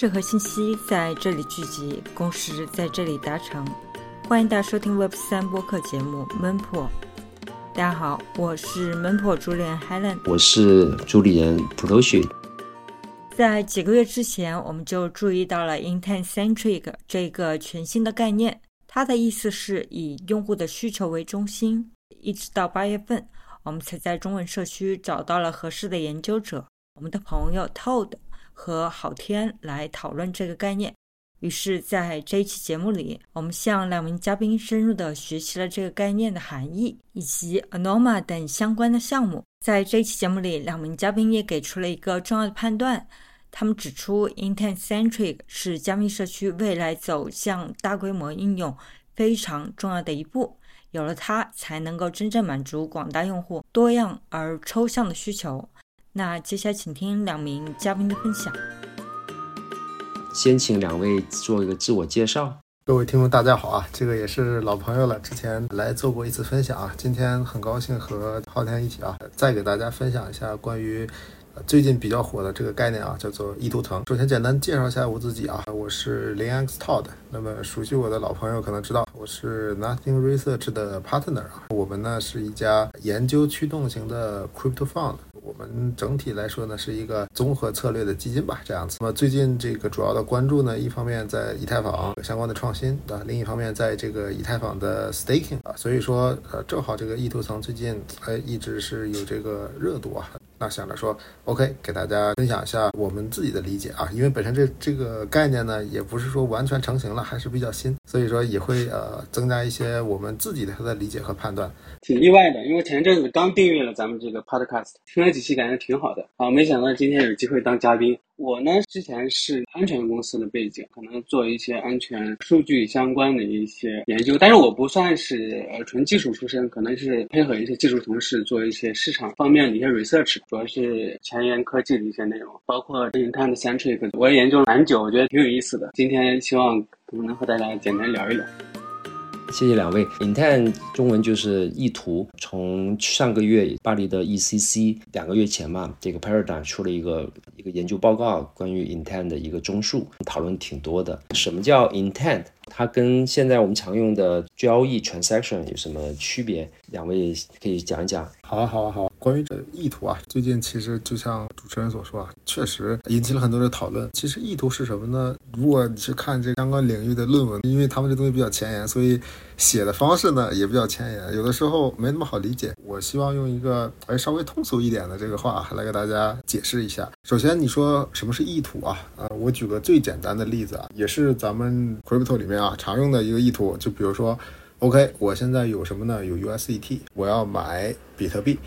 识和信息在这里聚集，共识在这里达成。欢迎大家收听 Web 三播客节目《闷破》。大家好，我是闷破主理人 Helen，我是主理人葡萄雪。在几个月之前，我们就注意到了 Intent Centric 这个全新的概念，它的意思是以用户的需求为中心。一直到八月份，我们才在中文社区找到了合适的研究者，我们的朋友 Todd 和好天来讨论这个概念。于是，在这一期节目里，我们向两名嘉宾深入的学习了这个概念的含义，以及 Anoma 等相关的项目。在这一期节目里，两名嘉宾也给出了一个重要的判断。他们指出，Intent Centric 是加密社区未来走向大规模应用非常重要的一步。有了它，才能够真正满足广大用户多样而抽象的需求。那接下来，请听两名嘉宾的分享。先请两位做一个自我介绍。各位听众，大家好啊！这个也是老朋友了，之前来做过一次分享啊。今天很高兴和昊天一起啊，再给大家分享一下关于最近比较火的这个概念啊，叫做意图层。首先简单介绍一下我自己啊，我是零 X Todd。那么熟悉我的老朋友可能知道，我是 Nothing Research 的 partner 啊。我们呢是一家研究驱动型的 crypto fund。我们整体来说呢，是一个综合策略的基金吧，这样子。那么最近这个主要的关注呢，一方面在以太坊相关的创新啊，另一方面在这个以太坊的 staking 啊，所以说呃，正好这个意图层最近哎一直是有这个热度啊。那想着说，OK，给大家分享一下我们自己的理解啊，因为本身这这个概念呢，也不是说完全成型了，还是比较新，所以说也会呃增加一些我们自己的它的理解和判断。挺意外的，因为前阵子刚订阅了咱们这个 Podcast，听了几期，感觉挺好的啊，没想到今天有机会当嘉宾。我呢，之前是安全公司的背景，可能做一些安全数据相关的一些研究，但是我不算是呃纯技术出身，可能是配合一些技术同事做一些市场方面的一些 research，主要是前沿科技的一些内容，包括 Intent Centric，我也研究了蛮久，我觉得挺有意思的。今天希望能和大家简单聊一聊。谢谢两位。Intent 中文就是意图。从上个月巴黎的 ECC 两个月前嘛，这个 Paradigm 出了一个一个研究报告，关于 Intent 的一个综述，讨论挺多的。什么叫 Intent？它跟现在我们常用的交易 transaction 有什么区别？两位可以讲一讲。好啊，好啊，好。关于这意图啊，最近其实就像主持人所说啊，确实引起了很多的讨论。其实意图是什么呢？如果你去看这相关领域的论文，因为他们这东西比较前沿，所以写的方式呢也比较前沿，有的时候没那么好理解。我希望用一个哎稍微通俗一点的这个话来给大家解释一下。首先，你说什么是意图啊？呃，我举个最简单的例子啊，也是咱们 crypto 里面啊常用的一个意图，就比如说，OK，我现在有什么呢？有 USDT，我要买比特币。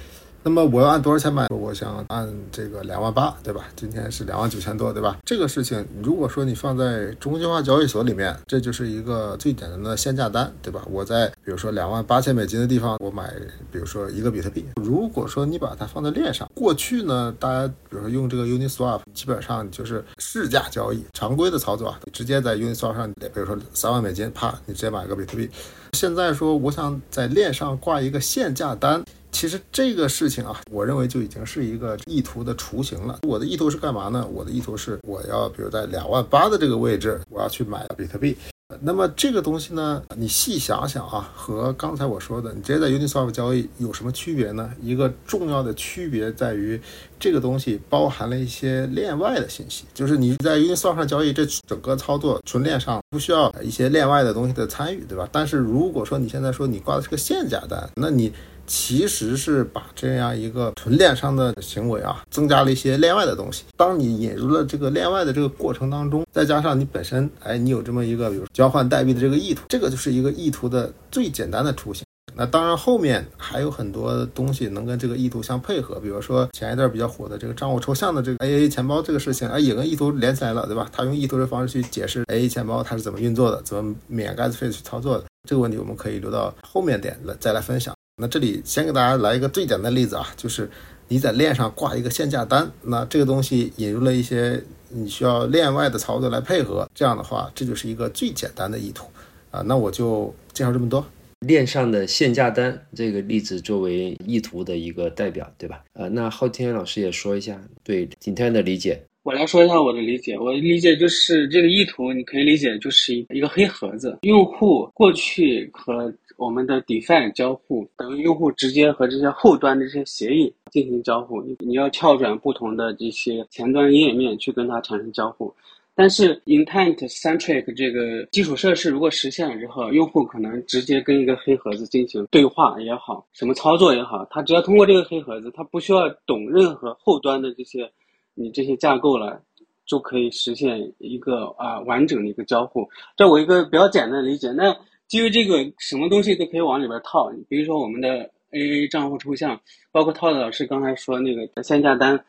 那么我要按多少钱买？我想按这个两万八，对吧？今天是两万九千多，对吧？这个事情，如果说你放在中心化交易所里面，这就是一个最简单的限价单，对吧？我在比如说两万八千美金的地方，我买，比如说一个比特币。如果说你把它放在链上，过去呢，大家比如说用这个 Uniswap，基本上就是市价交易，常规的操作啊，直接在 Uniswap 上，比如说三万美金，啪，你直接买个比特币。现在说我想在链上挂一个限价单。其实这个事情啊，我认为就已经是一个意图的雏形了。我的意图是干嘛呢？我的意图是我要比如在两万八的这个位置，我要去买比特币。那么这个东西呢，你细想想啊，和刚才我说的你直接在 Uniswap 交易有什么区别呢？一个重要的区别在于，这个东西包含了一些链外的信息，就是你在 Uniswap 上交易，这整个操作纯链上不需要一些链外的东西的参与，对吧？但是如果说你现在说你挂的是个限价单，那你其实是把这样一个纯链上的行为啊，增加了一些链外的东西。当你引入了这个链外的这个过程当中，再加上你本身，哎，你有这么一个比如交换代币的这个意图，这个就是一个意图的最简单的雏形。那当然后面还有很多东西能跟这个意图相配合，比如说前一段比较火的这个账户抽象的这个 AA 钱包这个事情，哎，也跟意图连起来了，对吧？他用意图的方式去解释 AA 钱包它是怎么运作的，怎么免 gas fee 去操作的。这个问题我们可以留到后面点来再来分享。那这里先给大家来一个最简单的例子啊，就是你在链上挂一个限价单，那这个东西引入了一些你需要链外的操作来配合，这样的话，这就是一个最简单的意图啊。那我就介绍这么多。链上的限价单这个例子作为意图的一个代表，对吧？呃，那昊天老师也说一下对 intent 的理解。我来说一下我的理解，我的理解就是这个意图，你可以理解就是一个黑盒子，用户过去和我们的 define 交互，等于用户直接和这些后端的这些协议进行交互，你你要跳转不同的这些前端页面去跟它产生交互。但是 intent centric 这个基础设施如果实现了之后，用户可能直接跟一个黑盒子进行对话也好，什么操作也好，他只要通过这个黑盒子，他不需要懂任何后端的这些你这些架构了，就可以实现一个啊完整的一个交互。这我一个比较简单的理解。那基于这个，什么东西都可以往里边套，比如说我们的 AA 账户抽象，包括套的老师刚才说那个线下单。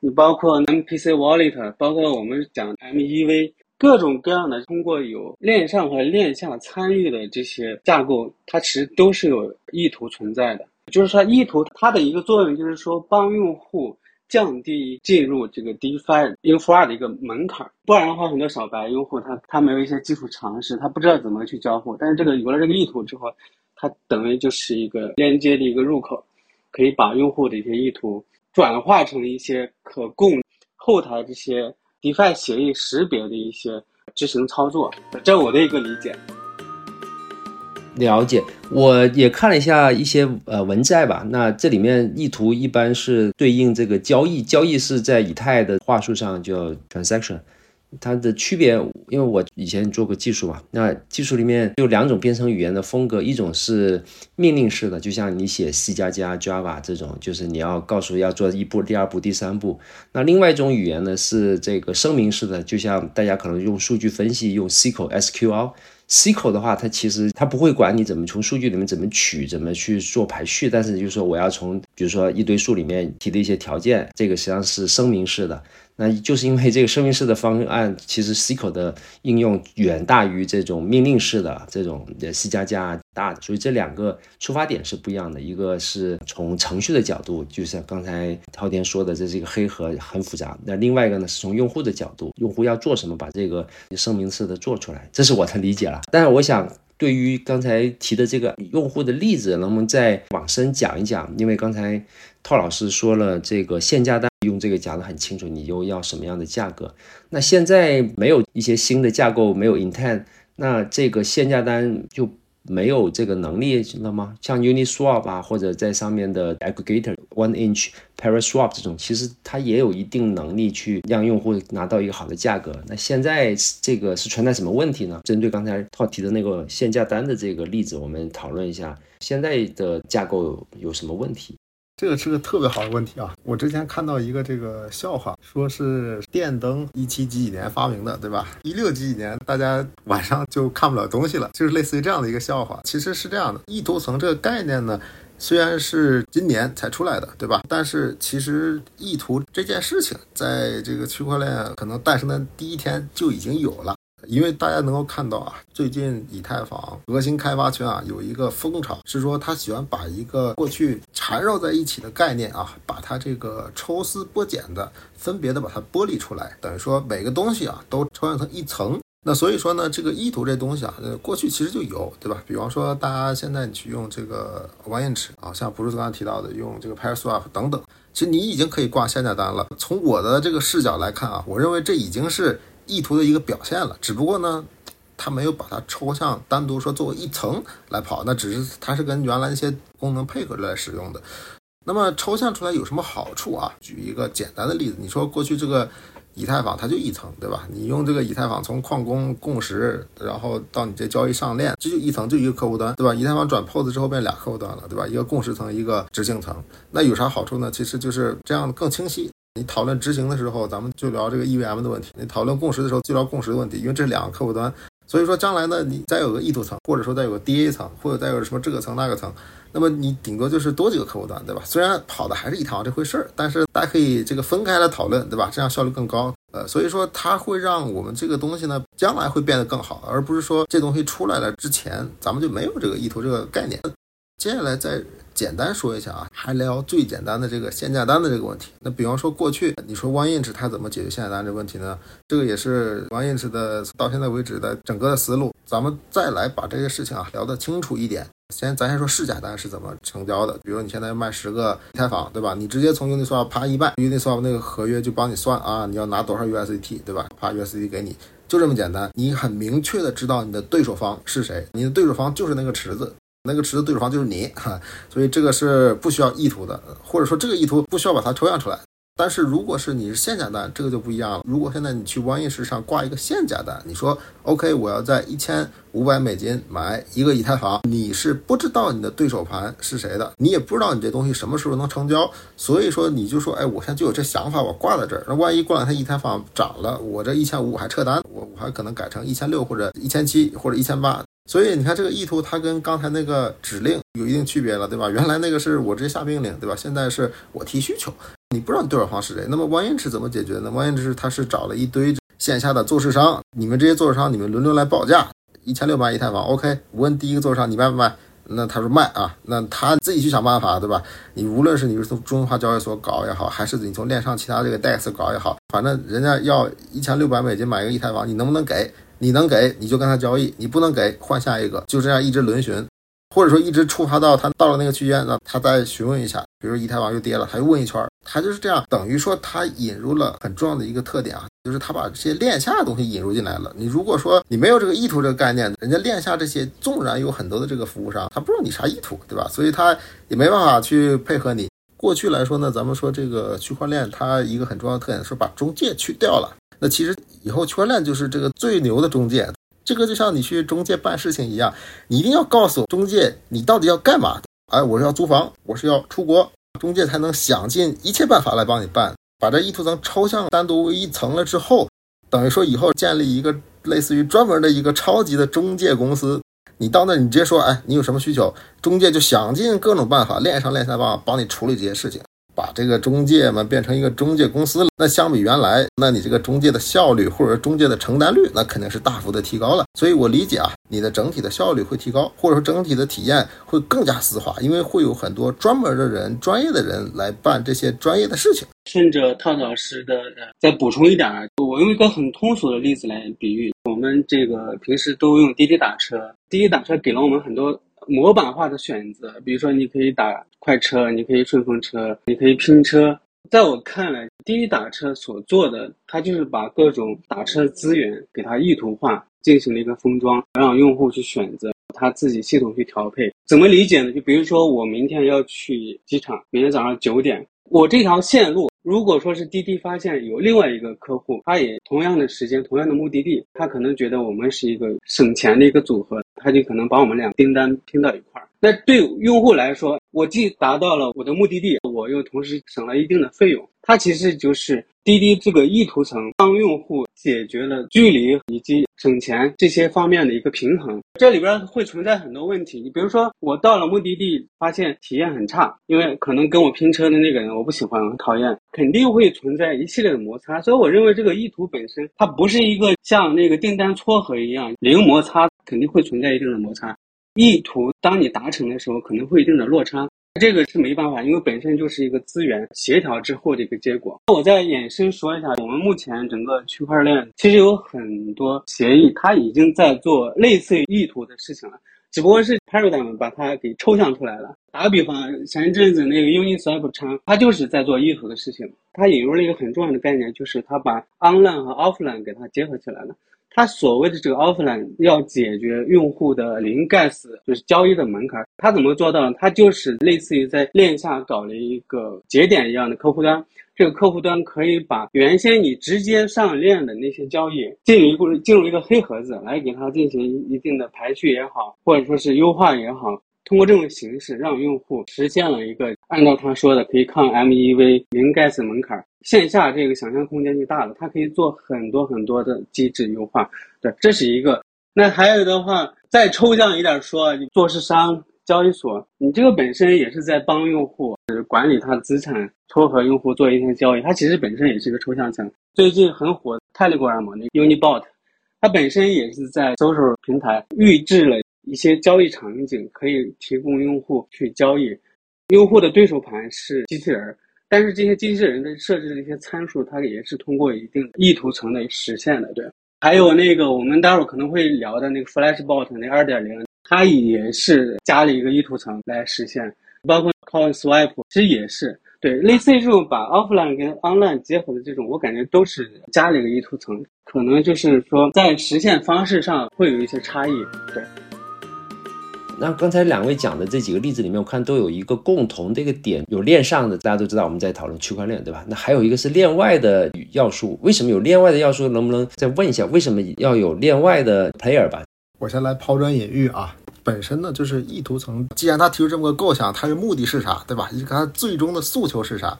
你包括 MPC Wallet，包括我们讲 MEV，各种各样的通过有链上和链下参与的这些架构，它其实都是有意图存在的。就是说，意图它的一个作用就是说，帮用户降低进入这个 DeFi Infra 的一个门槛。不然的话，很多小白用户他他没有一些基础常识，他不知道怎么去交互。但是这个有了这个意图之后，它等于就是一个连接的一个入口，可以把用户的一些意图。转化成一些可供后台这些 DeFi 协议识别的一些执行操作，这我的一个理解。了解，我也看了一下一些呃文在吧，那这里面意图一般是对应这个交易，交易是在以太的话术上叫 transaction。它的区别，因为我以前做过技术嘛，那技术里面有两种编程语言的风格，一种是命令式的，就像你写 C 加加、Java 这种，就是你要告诉要做一步、第二步、第三步。那另外一种语言呢是这个声明式的，就像大家可能用数据分析用 SQL、SQL。SQL 的话，它其实它不会管你怎么从数据里面怎么取，怎么去做排序，但是就是说我要从比如说一堆数里面提的一些条件，这个实际上是声明式的。那就是因为这个声明式的方案，其实 SQL 的应用远大于这种命令式的这种 C 加加大的，所以这两个出发点是不一样的。一个是从程序的角度，就像刚才滔天说的，这是一个黑盒很复杂；那另外一个呢，是从用户的角度，用户要做什么，把这个声明式的做出来，这是我的理解了。但是我想，对于刚才提的这个用户的例子，能不能再往深讲一讲？因为刚才套老师说了这个限价单。用这个讲得很清楚，你又要什么样的价格？那现在没有一些新的架构，没有 intent，那这个限价单就没有这个能力了吗？像 Uniswap 啊，或者在上面的 aggregator One Inch Paraswap 这种，其实它也有一定能力去让用户拿到一个好的价格。那现在这个是存在什么问题呢？针对刚才套提的那个限价单的这个例子，我们讨论一下现在的架构有什么问题。这个是个特别好的问题啊！我之前看到一个这个笑话，说是电灯一七几几年发明的，对吧？一六几几年大家晚上就看不了东西了，就是类似于这样的一个笑话。其实是这样的，意图层这个概念呢，虽然是今年才出来的，对吧？但是其实意图这件事情，在这个区块链可能诞生的第一天就已经有了。因为大家能够看到啊，最近以太坊核心开发圈啊有一个风潮，是说他喜欢把一个过去缠绕在一起的概念啊，把它这个抽丝剥茧的分别的把它剥离出来，等于说每个东西啊都抽象成一层。那所以说呢，这个意图这东西啊，呃，过去其实就有，对吧？比方说大家现在你去用这个 OneInch 啊，像不是刚才提到的用这个 Paraswap 等等，其实你已经可以挂限价单了。从我的这个视角来看啊，我认为这已经是。意图的一个表现了，只不过呢，它没有把它抽象单独说作为一层来跑，那只是它是跟原来那些功能配合着来使用的。那么抽象出来有什么好处啊？举一个简单的例子，你说过去这个以太坊它就一层，对吧？你用这个以太坊从矿工共识，然后到你这交易上链，这就一层，就一个客户端，对吧？以太坊转 POS 之后变俩客户端了，对吧？一个共识层，一个执行层，那有啥好处呢？其实就是这样更清晰。你讨论执行的时候，咱们就聊这个 EVM 的问题；你讨论共识的时候，就聊共识的问题。因为这两个客户端，所以说将来呢，你再有个意图层，或者说再有个 DA 层，或者再有什么这个层那个层，那么你顶多就是多几个客户端，对吧？虽然跑的还是一套这回事儿，但是大家可以这个分开来讨论，对吧？这样效率更高。呃，所以说它会让我们这个东西呢，将来会变得更好，而不是说这东西出来了之前，咱们就没有这个意图这个概念。接下来在简单说一下啊，还聊最简单的这个限价单的这个问题。那比方说过去你说 OneInch 它怎么解决限价单这个问题呢？这个也是 OneInch 的到现在为止的整个的思路。咱们再来把这个事情啊聊得清楚一点。先咱先说市价单是怎么成交的。比如你现在卖十个以太坊，对吧？你直接从 Uniswap 啪一半，Uniswap 那个合约就帮你算啊，你要拿多少 USDT，对吧？啪 USDT 给你，就这么简单。你很明确的知道你的对手方是谁，你的对手方就是那个池子。那个池子对手方就是你，哈，所以这个是不需要意图的，或者说这个意图不需要把它抽象出来。但是如果是你是限价单，这个就不一样了。如果现在你去 oneys 上挂一个限价单，你说 OK，我要在一千五百美金买一个以太坊，你是不知道你的对手盘是谁的，你也不知道你这东西什么时候能成交，所以说你就说，哎，我现在就有这想法，我挂在这儿，那万一过两天以太坊涨了，我这一千五还撤单，我我还可能改成一千六或者一千七或者一千八。所以你看这个意图，它跟刚才那个指令有一定区别了，对吧？原来那个是我直接下命令，对吧？现在是我提需求，你不知道你对手方是谁。那么 OneInch 怎么解决呢？OneInch 是它是找了一堆线下的做市商，你们这些做市商，你们轮流来报价，一千六百一太坊，OK。问第一个做市商你卖不卖？那他说卖啊，那他自己去想办法，对吧？你无论是你是从中华交易所搞也好，还是你从链上其他这个 DEX 搞也好，反正人家要一千六百美金买一个一太坊，你能不能给？你能给你就跟他交易，你不能给换下一个，就这样一直轮询，或者说一直触发到他到了那个区间，那他再询问一下，比如以太坊又跌了，他又问一圈，他就是这样，等于说他引入了很重要的一个特点啊，就是他把这些链下的东西引入进来了。你如果说你没有这个意图这个概念，人家链下这些纵然有很多的这个服务商，他不知道你啥意图，对吧？所以他也没办法去配合你。过去来说呢，咱们说这个区块链它一个很重要的特点是把中介去掉了。那其实以后区块链就是这个最牛的中介，这个就像你去中介办事情一样，你一定要告诉中介你到底要干嘛。哎，我是要租房，我是要出国，中介才能想尽一切办法来帮你办。把这意图层抽象单独为一层了之后，等于说以后建立一个类似于专门的一个超级的中介公司，你到那你直接说，哎，你有什么需求，中介就想尽各种办法，链上链下办法帮你处理这些事情。把这个中介嘛变成一个中介公司了，那相比原来，那你这个中介的效率或者中介的承担率，那肯定是大幅的提高了。所以我理解啊，你的整体的效率会提高，或者说整体的体验会更加丝滑，因为会有很多专门的人、专业的人来办这些专业的事情。顺着套老师的再补充一点，我用一个很通俗的例子来比喻，我们这个平时都用滴滴打车，滴滴打车给了我们很多。模板化的选择，比如说你可以打快车，你可以顺风车，你可以拼车。在我看来，滴滴打车所做的，它就是把各种打车资源给它意图化，进行了一个封装，让用户去选择，他自己系统去调配。怎么理解呢？就比如说我明天要去机场，明天早上九点，我这条线路。如果说是滴滴发现有另外一个客户，他也同样的时间、同样的目的地，他可能觉得我们是一个省钱的一个组合，他就可能把我们俩订单拼到一块儿。那对用户来说，我既达到了我的目的地，我又同时省了一定的费用。它其实就是滴滴这个意图层帮用户解决了距离以及省钱这些方面的一个平衡。这里边会存在很多问题，你比如说我到了目的地发现体验很差，因为可能跟我拼车的那个人我不喜欢，很讨厌，肯定会存在一系列的摩擦。所以我认为这个意图本身它不是一个像那个订单撮合一样零摩擦，肯定会存在一定的摩擦。意图当你达成的时候，可能会一定的落差。这个是没办法，因为本身就是一个资源协调之后的一个结果。我再延伸说一下，我们目前整个区块链其实有很多协议，它已经在做类似意图的事情了，只不过是 Paradigm 把它给抽象出来了。打个比方，前一阵子那个 Uniswap 仓，它就是在做意图的事情，它引入了一个很重要的概念，就是它把 Online 和 Offline 给它结合起来了。它所谓的这个 offline 要解决用户的零 gas 就是交易的门槛，它怎么做到呢？它就是类似于在链下搞了一个节点一样的客户端，这个客户端可以把原先你直接上链的那些交易进一步进入一个黑盒子来给它进行一定的排序也好，或者说是优化也好。通过这种形式，让用户实现了一个按照他说的可以抗 MEV 零 gas 门槛，线下这个想象空间就大了。它可以做很多很多的机制优化，对，这是一个。那还有的话，再抽象一点说，你做市商、交易所，你这个本身也是在帮用户管理他的资产，撮合用户做一些交易，它其实本身也是一个抽象层。最近很火 Telegram 那 Unibot，它本身也是在 social 平台预制了。一些交易场景可以提供用户去交易，用户的对手盘是机器人，但是这些机器人的设置的一些参数，它也是通过一定意图层的实现的。对，还有那个我们待会儿可能会聊的那个 Flashbot 那二点零，它也是加了一个意图层来实现，包括 Call Swipe，其实也是对，类似于这种把 Offline 跟 Online 结合的这种，我感觉都是加了一个意图层，可能就是说在实现方式上会有一些差异。对。那刚才两位讲的这几个例子里面，我看都有一个共同的一个点，有链上的，大家都知道我们在讨论区块链，对吧？那还有一个是链外的要素，为什么有链外的要素？能不能再问一下，为什么要有链外的 player 吧？我先来抛砖引玉啊，本身呢就是意图层，既然他提出这么个构想，他的目的是啥，对吧？一个他最终的诉求是啥？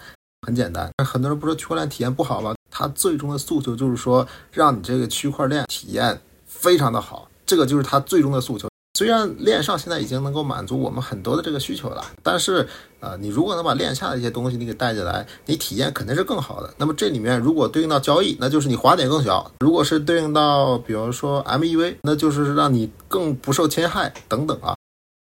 很简单，很多人不说区块链体验不好吗？他最终的诉求就是说，让你这个区块链体验非常的好，这个就是他最终的诉求。虽然链上现在已经能够满足我们很多的这个需求了，但是，呃，你如果能把链下的一些东西你给带进来，你体验肯定是更好的。那么这里面如果对应到交易，那就是你滑点更小；如果是对应到比如说 MEV，那就是让你更不受侵害等等啊。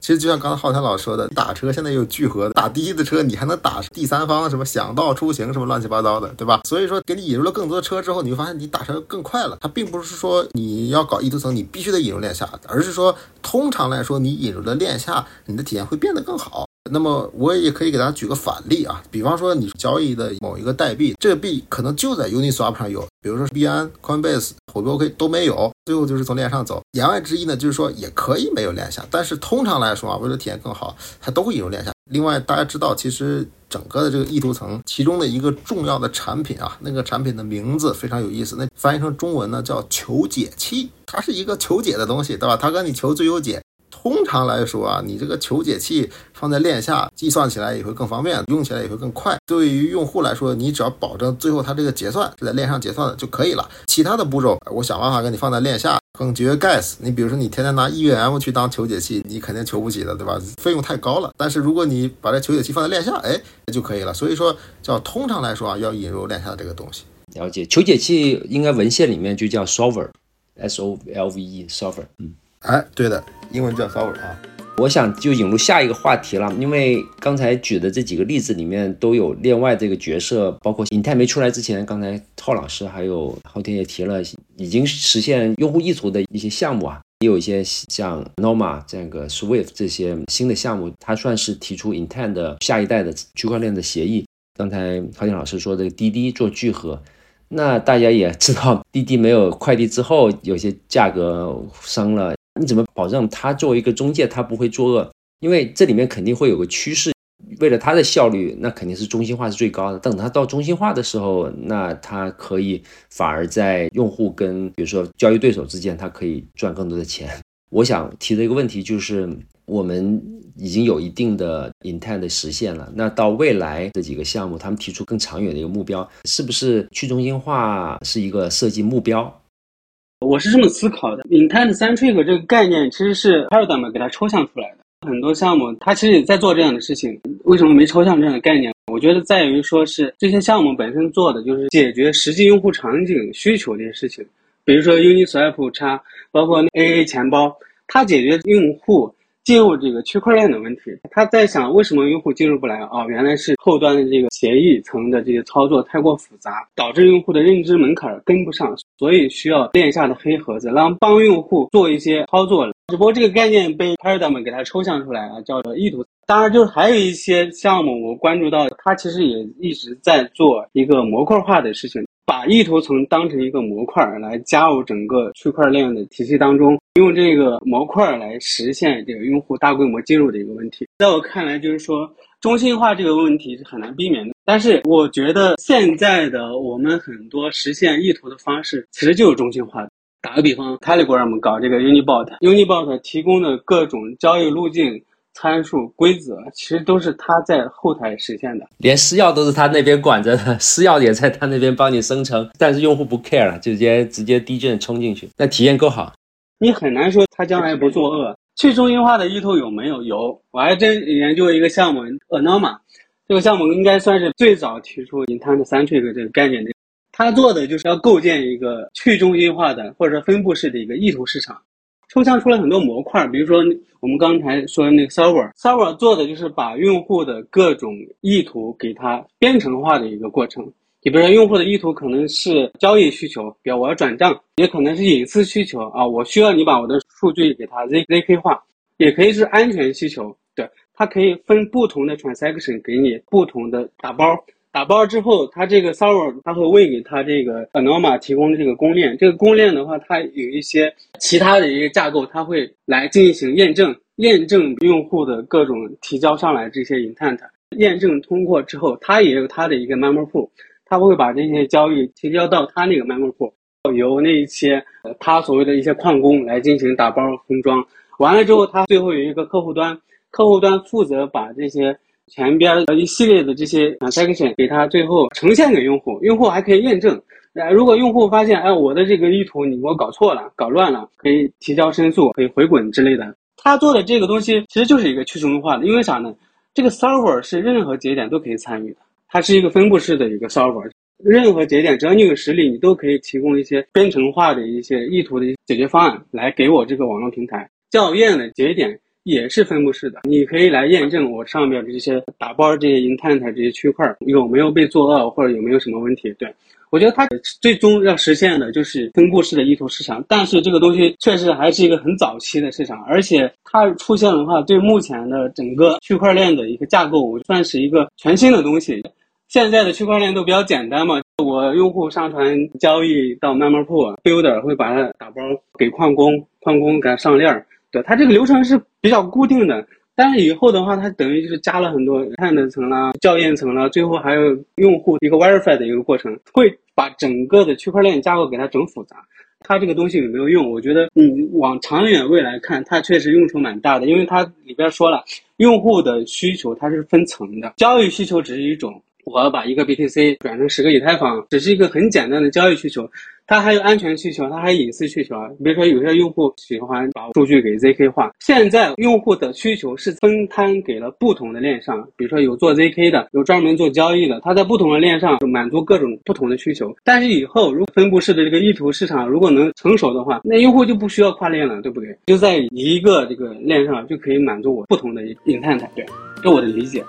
其实就像刚才浩天老师说的，打车现在有聚合，打滴滴的车你还能打第三方什么想到出行什么乱七八糟的，对吧？所以说给你引入了更多的车之后，你会发现你打车更快了。它并不是说你要搞异图层，你必须得引入链下，而是说通常来说你引入了链下，你的体验会变得更好。那么我也可以给大家举个反例啊，比方说你交易的某一个代币，这个币可能就在 Uniswap 上有，比如说币安、Coinbase、火币 OK 都没有，最后就是从链上走。言外之意呢，就是说也可以没有链下，但是通常来说啊，为了体验更好，它都会引入链下。另外大家知道，其实整个的这个意图层其中的一个重要的产品啊，那个产品的名字非常有意思，那翻译成中文呢叫求解器，它是一个求解的东西，对吧？它跟你求最优解。通常来说啊，你这个求解器放在链下，计算起来也会更方便，用起来也会更快。对于用户来说，你只要保证最后它这个结算是在链上结算的就可以了。其他的步骤，我想办法给你放在链下，更节约 gas。你比如说，你天天拿 EVM 去当求解器，你肯定求不起的，对吧？费用太高了。但是如果你把这求解器放在链下，哎，就可以了。所以说，叫通常来说啊，要引入链下这个东西。了解，求解器应该文献里面就叫 solver，S O L V E，solver。嗯。哎，对的，英文叫 solver 啊。我想就引入下一个话题了，因为刚才举的这几个例子里面都有链外这个角色，包括 Intent 没出来之前，刚才浩老师还有昊天也提了，已经实现用户意图的一些项目啊，也有一些像 Noma 这个 Swift 这些新的项目，它算是提出 Intent 的下一代的区块链的协议。刚才昊天老师说这个滴滴做聚合。那大家也知道，滴滴没有快递之后，有些价格升了。你怎么保证他作为一个中介，他不会作恶？因为这里面肯定会有个趋势，为了他的效率，那肯定是中心化是最高的。等他到中心化的时候，那他可以反而在用户跟比如说交易对手之间，他可以赚更多的钱。我想提的一个问题就是，我们已经有一定的 intent 的实现了，那到未来这几个项目，他们提出更长远的一个目标，是不是去中心化是一个设计目标？我是这么思考的，intent centric 这个概念其实是 Paradigm 给它抽象出来的。很多项目它其实也在做这样的事情，为什么没抽象这样的概念？我觉得在于说是这些项目本身做的就是解决实际用户场景需求这些事情，比如说 Uniswap 叉，包括 AA 钱包，它解决用户。进入这个区块链的问题，他在想为什么用户进入不来啊？原来是后端的这个协议层的这些操作太过复杂，导致用户的认知门槛跟不上，所以需要链下的黑盒子，让帮用户做一些操作。只不过这个概念被 Paradigm 给它抽象出来了，叫做意图。当然，就是还有一些项目我关注到，它其实也一直在做一个模块化的事情。把意图层当成一个模块来加入整个区块链的体系当中，用这个模块来实现这个用户大规模进入的一个问题。在我看来，就是说中心化这个问题是很难避免的。但是我觉得现在的我们很多实现意图的方式，其实就是中心化的。打个比方，Telegram 搞这个 Unibot，Unibot 提供的各种交易路径。参数规则其实都是他在后台实现的，连私钥都是他那边管着的，私钥也在他那边帮你生成，但是用户不 care 了，直接直接低阵冲进去，那体验够好。你很难说他将来不作恶。去中心化的意图有没有？有，我还真研究一个项目，Anoma，这个项目应该算是最早提出 intent centric 这个概念的。他做的就是要构建一个去中心化的或者说分布式的一个意图市场。抽象出了很多模块，比如说我们刚才说的那个 server，server 做的就是把用户的各种意图给它编程化的一个过程。你比如说，用户的意图可能是交易需求，比如我要转账，也可能是隐私需求啊，我需要你把我的数据给它 Z ZK 化，也可以是安全需求，对，它可以分不同的 transaction 给你不同的打包，打包之后，它这个 server 它会为给它这个 Anoma 提供这个公链，这个公链的话，它有一些其他的一个架构，它会来进行验证，验证用户的各种提交上来这些 intent，验证通过之后，它也有它的一个 member pool。他会把这些交易提交到他那个 member pool，由那一些他所谓的一些矿工来进行打包封装。完了之后，他最后有一个客户端，客户端负责把这些前边的一系列的这些 transaction 给他最后呈现给用户，用户还可以验证。如果用户发现，哎，我的这个意图你给我搞错了、搞乱了，可以提交申诉，可以回滚之类的。他做的这个东西其实就是一个去中心化的，因为啥呢？这个 server 是任何节点都可以参与的。它是一个分布式的一个 server，任何节点只要你有实力，你都可以提供一些编程化的一些意图的解决方案来给我这个网络平台。校验的节点也是分布式的，你可以来验证我上面的这些打包这些 intent 这些区块有没有被作恶或者有没有什么问题。对我觉得它最终要实现的就是分布式的意图市场，但是这个东西确实还是一个很早期的市场，而且它出现的话，对目前的整个区块链的一个架构算是一个全新的东西。现在的区块链都比较简单嘛，我用户上传交易到 member pool，builder 会把它打包给矿工，矿工给它上链儿，对，它这个流程是比较固定的。但是以后的话，它等于就是加了很多看的层啦、校验层啦，最后还有用户一个 verify 的一个过程，会把整个的区块链架构给它整复杂。它这个东西有没有用？我觉得你往长远未来看，它确实用处蛮大的，因为它里边说了，用户的需求它是分层的，交易需求只是一种。我要把一个 BTC 转成十个以太坊，只是一个很简单的交易需求，它还有安全需求，它还有隐私需求。比如说，有些用户喜欢把数据给 ZK 化，现在用户的需求是分摊给了不同的链上，比如说有做 ZK 的，有专门做交易的，它在不同的链上满足各种不同的需求。但是以后如果分布式的这个意图市场如果能成熟的话，那用户就不需要跨链了，对不对？就在一个这个链上就可以满足我不同的 intent，对，这我的理解。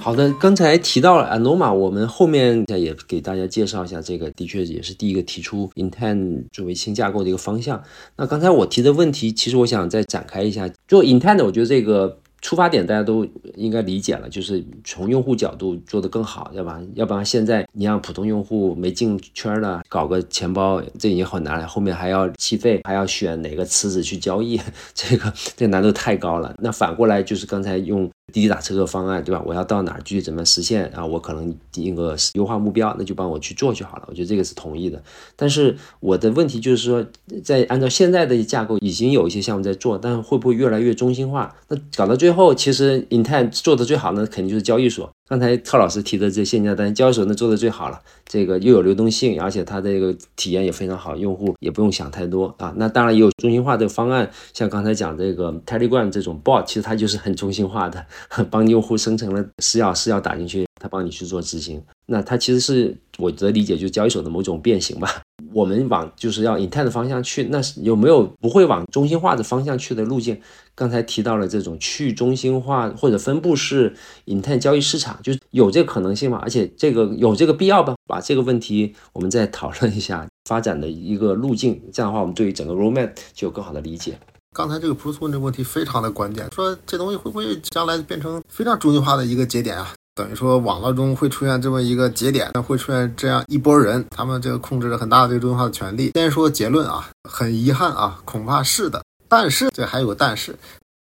好的，刚才提到了 Anoma，我们后面也给大家介绍一下这个，的确也是第一个提出 Intent 作为新架构的一个方向。那刚才我提的问题，其实我想再展开一下，就 Intent，我觉得这个。出发点大家都应该理解了，就是从用户角度做得更好，对吧？要不然现在你让普通用户没进圈的搞个钱包，这已经很难了，后面还要计费，还要选哪个池子去交易，这个这个难度太高了。那反过来就是刚才用滴滴打车的方案，对吧？我要到哪儿具体怎么实现啊？我可能定个优化目标，那就帮我去做就好了。我觉得这个是同意的。但是我的问题就是说，在按照现在的架构，已经有一些项目在做，但会不会越来越中心化？那搞到最最后，其实 i n t e n 做的最好呢，肯定就是交易所。刚才特老师提的这现价单，交易所那做的最好了，这个又有流动性，而且它这个体验也非常好，用户也不用想太多啊。那当然也有中心化的方案，像刚才讲这个 Telegram 这种 Bot，其实它就是很中心化的，帮用户生成了私钥，私钥打进去，他帮你去做执行。那它其实是我的理解，就交易所的某种变形吧。我们往就是要 Intent 的方向去，那是有没有不会往中心化的方向去的路径？刚才提到了这种去中心化或者分布式 Intent 交易市场，就是有这个可能性吗？而且这个有这个必要吧？把这个问题我们再讨论一下发展的一个路径，这样的话我们对于整个 Roadmap 就有更好的理解。刚才这个 Bruce 问这个问题非常的关键，说这东西会不会将来变成非常中心化的一个节点啊？等于说，网络中会出现这么一个节点，会出现这样一波人，他们这个控制着很大的这个中心化的权利。先说结论啊，很遗憾啊，恐怕是的。但是这还有个但是，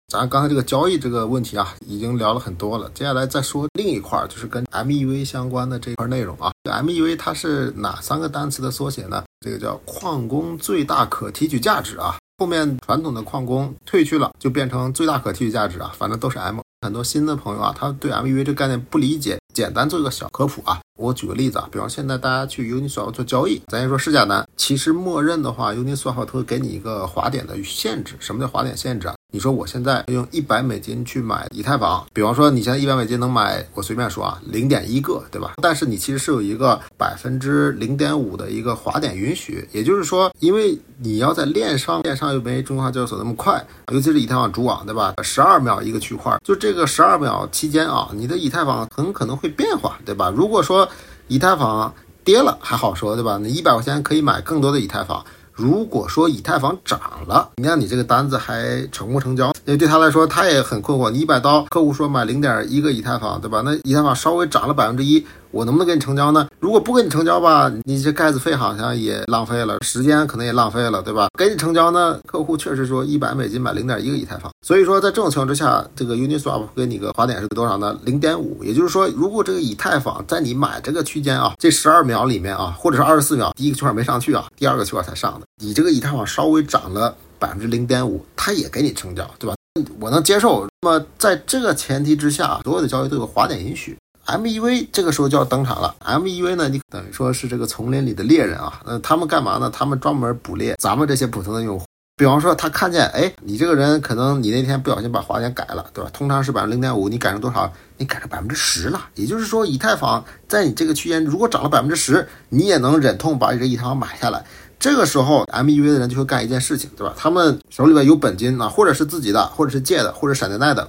咱刚才这个交易这个问题啊，已经聊了很多了。接下来再说另一块，就是跟 MEV 相关的这块内容啊。MEV 它是哪三个单词的缩写呢？这个叫矿工最大可提取价值啊。后面传统的矿工退去了，就变成最大可提取价值啊。反正都是 M。很多新的朋友啊，他对 M V V 这个概念不理解，简单做一个小科普啊。我举个例子啊，比方现在大家去 Uniswap 做交易，咱先说市价单，其实默认的话，Uniswap 它会给你一个滑点的限制。什么叫滑点限制啊？你说我现在用一百美金去买以太坊，比方说你现在一百美金能买，我随便说啊，零点一个，对吧？但是你其实是有一个百分之零点五的一个滑点允许，也就是说，因为你要在链上，链上又没中国化交易所那么快，尤其是以太坊主网，对吧？十二秒一个区块，就这个十二秒期间啊，你的以太坊很可能会变化，对吧？如果说以太坊跌了还好说，对吧？你一百块钱可以买更多的以太坊。如果说以太坊涨了，你看你这个单子还成不成交？因为对他来说，他也很困惑。你一百刀，客户说买零点一个以太坊，对吧？那以太坊稍微涨了百分之一。我能不能给你成交呢？如果不给你成交吧，你这盖子费好像也浪费了，时间可能也浪费了，对吧？给你成交呢，客户确实说一百美金买零点一个以太坊，所以说在这种情况之下，这个 Uniswap 给你个滑点是多少呢？零点五，也就是说，如果这个以太坊在你买这个区间啊，这十二秒里面啊，或者是二十四秒，第一个区块没上去啊，第二个区块才上的，你这个以太坊稍微涨了百分之零点五，它也给你成交，对吧？我能接受。那么在这个前提之下，所有的交易都有滑点允许。MEV 这个时候就要登场了。MEV 呢，你等于说是这个丛林里的猎人啊。那他们干嘛呢？他们专门捕猎咱们这些普通的用户。比方说，他看见，哎，你这个人可能你那天不小心把滑点改了，对吧？通常是百分之零点五，你改成多少？你改成百分之十了。也就是说，以太坊在你这个区间如果涨了百分之十，你也能忍痛把你这以太坊买下来。这个时候，MEV 的人就会干一件事情，对吧？他们手里边有本金啊，或者是自己的，或者是借的，或者闪电贷的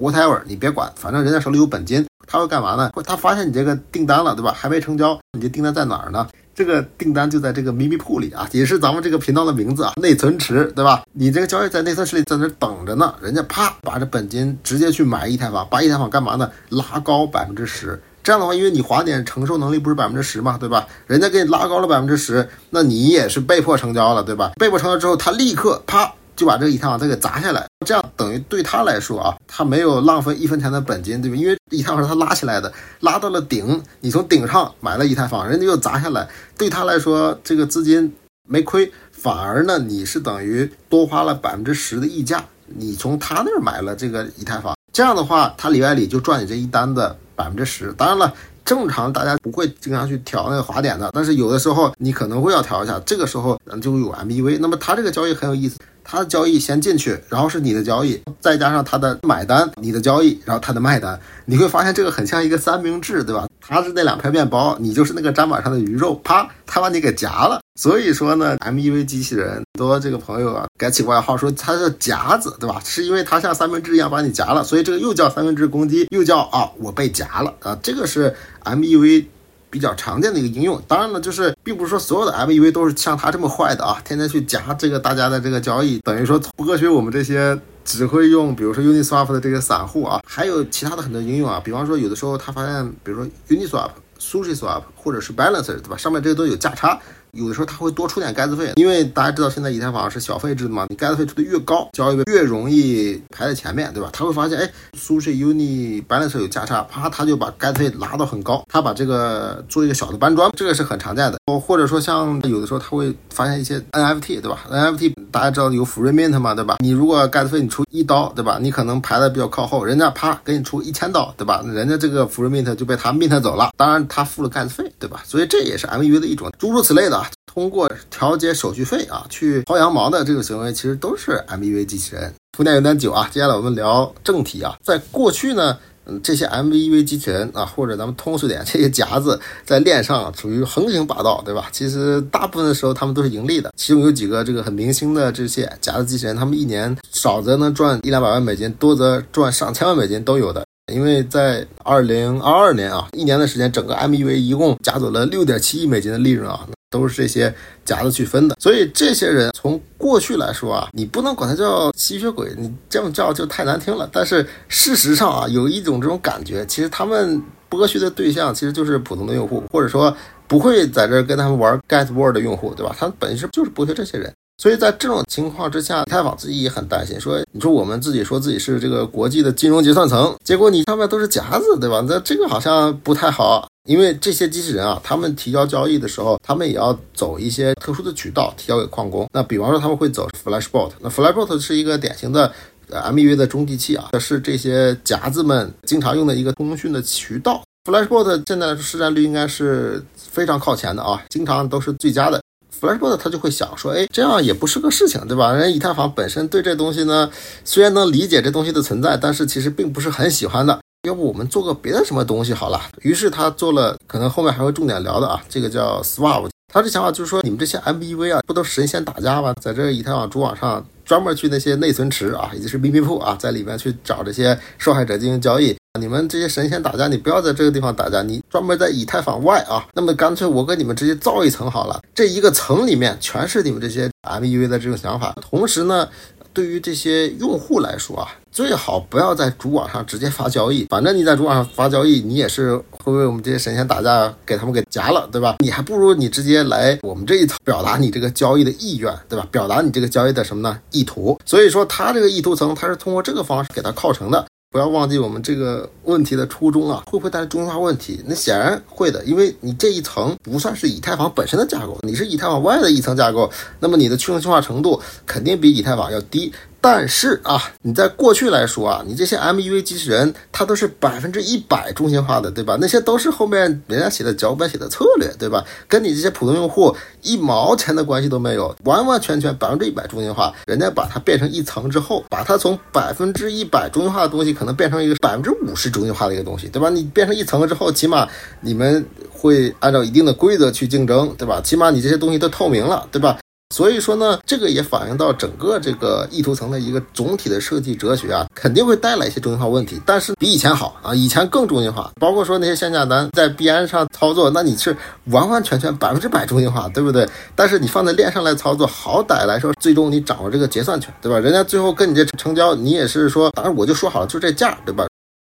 ，whatever，你别管，反正人家手里有本金。他会干嘛呢？他发现你这个订单了，对吧？还没成交，你这订单在哪儿呢？这个订单就在这个咪咪铺里啊，也是咱们这个频道的名字啊，内存池，对吧？你这个交易在内存池里在那等着呢，人家啪把这本金直接去买一台房，把一台房干嘛呢？拉高百分之十。这样的话，因为你滑点承受能力不是百分之十嘛，对吧？人家给你拉高了百分之十，那你也是被迫成交了，对吧？被迫成交之后，他立刻啪。就把这个以太坊再给砸下来，这样等于对他来说啊，他没有浪费一分钱的本金，对吧？因为以太坊是他拉起来的，拉到了顶，你从顶上买了以太坊，人家又砸下来，对他来说这个资金没亏，反而呢，你是等于多花了百分之十的溢价，你从他那儿买了这个以太坊，这样的话，他里外里就赚你这一单的百分之十。当然了，正常大家不会经常去调那个滑点的，但是有的时候你可能会要调一下，这个时候咱就有 MEV。那么他这个交易很有意思。他的交易先进去，然后是你的交易，再加上他的买单，你的交易，然后他的卖单，你会发现这个很像一个三明治，对吧？他是那两片面包，你就是那个砧板上的鱼肉，啪，他把你给夹了。所以说呢，MEV 机器人多这个朋友啊，改起外号说它是夹子，对吧？是因为它像三明治一样把你夹了，所以这个又叫三明治攻击，又叫啊我被夹了啊，这个是 MEV。比较常见的一个应用，当然了，就是并不是说所有的 MEV 都是像它这么坏的啊，天天去夹这个大家的这个交易，等于说剥削我们这些只会用，比如说 Uniswap 的这个散户啊，还有其他的很多应用啊，比方说有的时候他发现，比如说 Uniswap、SushiSwap 或者是 Balancer，对吧？上面这些都有价差。有的时候它会多出点盖子费，因为大家知道现在以太坊是小费制的嘛，你盖子费出的越高，交易越容易排在前面，对吧？他会发现，哎，Sushi Uni Balance 有价差，啪，他就把盖子费拉到很高，他把这个做一个小的搬砖，这个是很常见的。哦或者说像有的时候他会发现一些 NFT，对吧？NFT 大家知道有 Free Mint 嘛，对吧？你如果盖子费你出一刀，对吧？你可能排的比较靠后，人家啪给你出一千刀，对吧？人家这个 Free Mint 就被他 mint 走了，当然他付了盖子费，对吧？所以这也是 MEV 的一种，诸如此类的。通过调节手续费啊，去薅羊毛的这个行为，其实都是 MEV 机器人。铺垫有点久啊，接下来我们聊正题啊。在过去呢，嗯，这些 MEV 机器人啊，或者咱们通俗点，这些夹子在链上处于横行霸道，对吧？其实大部分的时候他们都是盈利的。其中有几个这个很明星的这些夹子机器人，他们一年少则能赚一两百万美金，多则赚上千万美金都有的。因为在二零二二年啊，一年的时间，整个 MEV 一共夹走了六点七亿美金的利润啊。都是这些夹子去分的，所以这些人从过去来说啊，你不能管他叫吸血鬼，你这么叫就太难听了。但是事实上啊，有一种这种感觉，其实他们剥削的对象其实就是普通的用户，或者说不会在这跟他们玩 get word 的用户，对吧？他本身就是剥削这些人。所以在这种情况之下，以太坊自己也很担心，说你说我们自己说自己是这个国际的金融结算层，结果你上面都是夹子，对吧？那这个好像不太好。因为这些机器人啊，他们提交交易的时候，他们也要走一些特殊的渠道提交给矿工。那比方说他们会走 Flashbot，那 Flashbot 是一个典型的 MEV 的中继器啊，是这些夹子们经常用的一个通讯的渠道。Flashbot 现在市占率应该是非常靠前的啊，经常都是最佳的。Flashbot 他就会想说，哎，这样也不是个事情，对吧？人以太坊本身对这东西呢，虽然能理解这东西的存在，但是其实并不是很喜欢的。要不我们做个别的什么东西好了？于是他做了，可能后面还会重点聊的啊，这个叫 Swap。他的想法就是说，你们这些 MBV 啊，不都神仙打架吗？在这以太坊主网上专门去那些内存池啊，也就是秘密铺啊，在里面去找这些受害者进行交易。你们这些神仙打架，你不要在这个地方打架，你专门在以太坊外啊。那么干脆我给你们直接造一层好了，这一个层里面全是你们这些 MBV 的这种想法。同时呢。对于这些用户来说啊，最好不要在主网上直接发交易。反正你在主网上发交易，你也是会被我们这些神仙打架，给他们给夹了，对吧？你还不如你直接来我们这一层，表达你这个交易的意愿，对吧？表达你这个交易的什么呢？意图。所以说，他这个意图层，他是通过这个方式给他靠成的。不要忘记我们这个问题的初衷啊，会不会带来中心化问题？那显然会的，因为你这一层不算是以太坊本身的架构，你是以太坊外的一层架构，那么你的去中心化程度肯定比以太坊要低。但是啊，你在过去来说啊，你这些 MUV 机器人，它都是百分之一百中心化的，对吧？那些都是后面人家写的脚本写的策略，对吧？跟你这些普通用户一毛钱的关系都没有，完完全全百分之一百中心化。人家把它变成一层之后，把它从百分之一百中心化的东西，可能变成一个百分之五十中心化的一个东西，对吧？你变成一层之后，起码你们会按照一定的规则去竞争，对吧？起码你这些东西都透明了，对吧？所以说呢，这个也反映到整个这个意图层的一个总体的设计哲学啊，肯定会带来一些中心化问题，但是比以前好啊，以前更中心化。包括说那些限价单在币安上操作，那你是完完全全百分之百中心化，对不对？但是你放在链上来操作，好歹来说，最终你掌握这个结算权，对吧？人家最后跟你这成交，你也是说，当然我就说好了，就这价，对吧？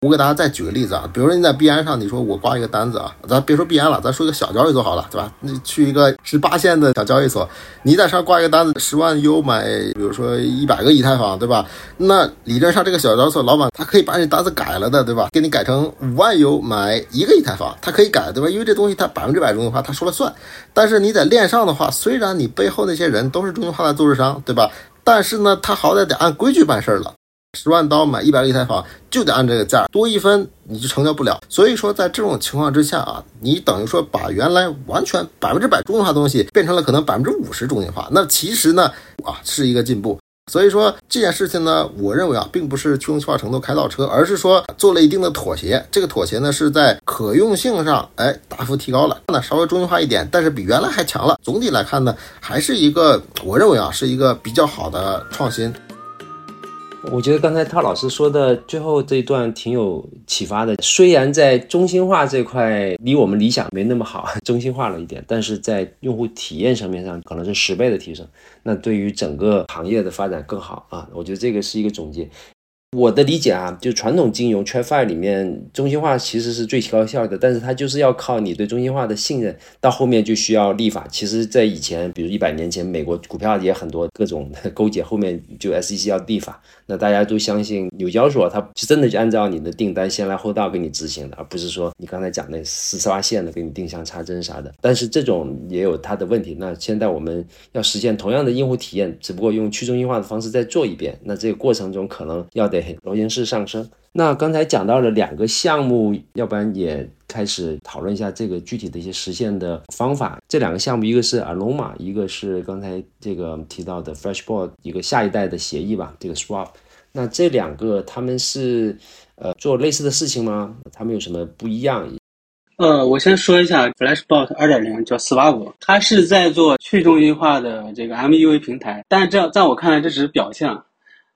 我给大家再举个例子啊，比如说你在币安上，你说我挂一个单子啊，咱别说币安了，咱说一个小交易所好了，对吧？你去一个十八线的小交易所，你在上挂一个单子，十万 U 买，比如说一百个以太坊，对吧？那理论上这个小交易所老板他可以把你单子改了的，对吧？给你改成五万 U 买一个以太坊，他可以改，对吧？因为这东西它百分之百中心化，他说了算。但是你在链上的话，虽然你背后那些人都是中心化的做市商，对吧？但是呢，他好歹得按规矩办事儿了。十万刀买一百个以太坊，就得按这个价，多一分你就成交不了。所以说，在这种情况之下啊，你等于说把原来完全百分之百中心化东西变成了可能百分之五十中心化，那其实呢啊是一个进步。所以说这件事情呢，我认为啊，并不是去中心化程度开倒车，而是说做了一定的妥协。这个妥协呢，是在可用性上，哎，大幅提高了，那稍微中心化一点，但是比原来还强了。总体来看呢，还是一个我认为啊，是一个比较好的创新。我觉得刚才涛老师说的最后这一段挺有启发的。虽然在中心化这块离我们理想没那么好，中心化了一点，但是在用户体验层面上可能是十倍的提升。那对于整个行业的发展更好啊！我觉得这个是一个总结。我的理解啊，就传统金融 TradFi 里面中心化其实是最高效的，但是它就是要靠你对中心化的信任，到后面就需要立法。其实，在以前，比如一百年前，美国股票也很多各种勾结，后面就 SEC 要立法。那大家都相信纽交所，它是真的就按照你的订单先来后到给你执行的，而不是说你刚才讲那四十八线的给你定向插针啥的。但是这种也有它的问题。那现在我们要实现同样的用户体验，只不过用去中心化的方式再做一遍。那这个过程中可能要得螺旋式上升。那刚才讲到了两个项目，要不然也开始讨论一下这个具体的一些实现的方法。这两个项目，一个是 Aloma，一个是刚才这个提到的 Flashboard，一个下一代的协议吧，这个 Swap。那这两个他们是呃做类似的事情吗？他们有什么不一样？呃，我先说一下 Flashboard 二点零叫 Swap，它是在做去中心化的这个 MUV 平台，但是这在我看来这只是表象。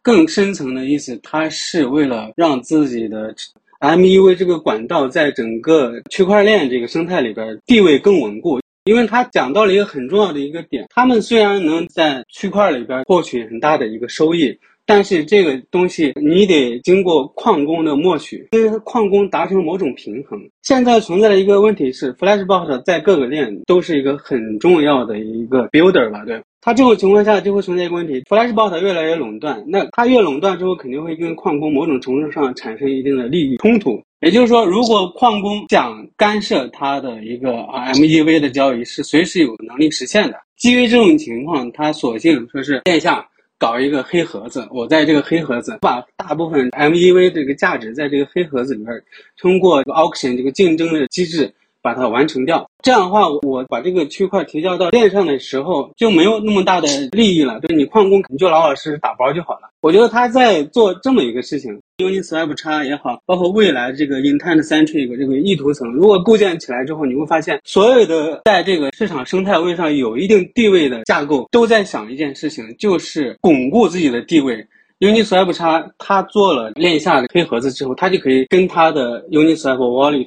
更深层的意思，它是为了让自己的 MUV 这个管道在整个区块链这个生态里边地位更稳固。因为他讲到了一个很重要的一个点，他们虽然能在区块里边获取很大的一个收益。但是这个东西你得经过矿工的默许，跟矿工达成某种平衡。现在存在的一个问题是，Flashbot 在各个链都是一个很重要的一个 builder 吧？对，它这种情况下就会存在一个问题，Flashbot 越来越垄断，那它越垄断之后，肯定会跟矿工某种程度上产生一定的利益冲突。也就是说，如果矿工想干涉它的一个 MEV 的交易，是随时有能力实现的。基于这种情况，它索性说是变相。搞一个黑盒子，我在这个黑盒子把大部分 MEV 这个价值在这个黑盒子里面，通过 auction 这个竞争的机制，把它完成掉。这样的话，我把这个区块提交到链上的时候，就没有那么大的利益了。就是你矿工，你就老老实实打包就好了。我觉得他在做这么一个事情，Uniswap 叉也好，包括未来这个 Intent Centric 这个意图层，如果构建起来之后，你会发现，所有的在这个市场生态位上有一定地位的架构，都在想一件事情，就是巩固自己的地位。Uniswap 叉它做了链下的黑盒子之后，它就可以跟它的 Uniswap Wallet。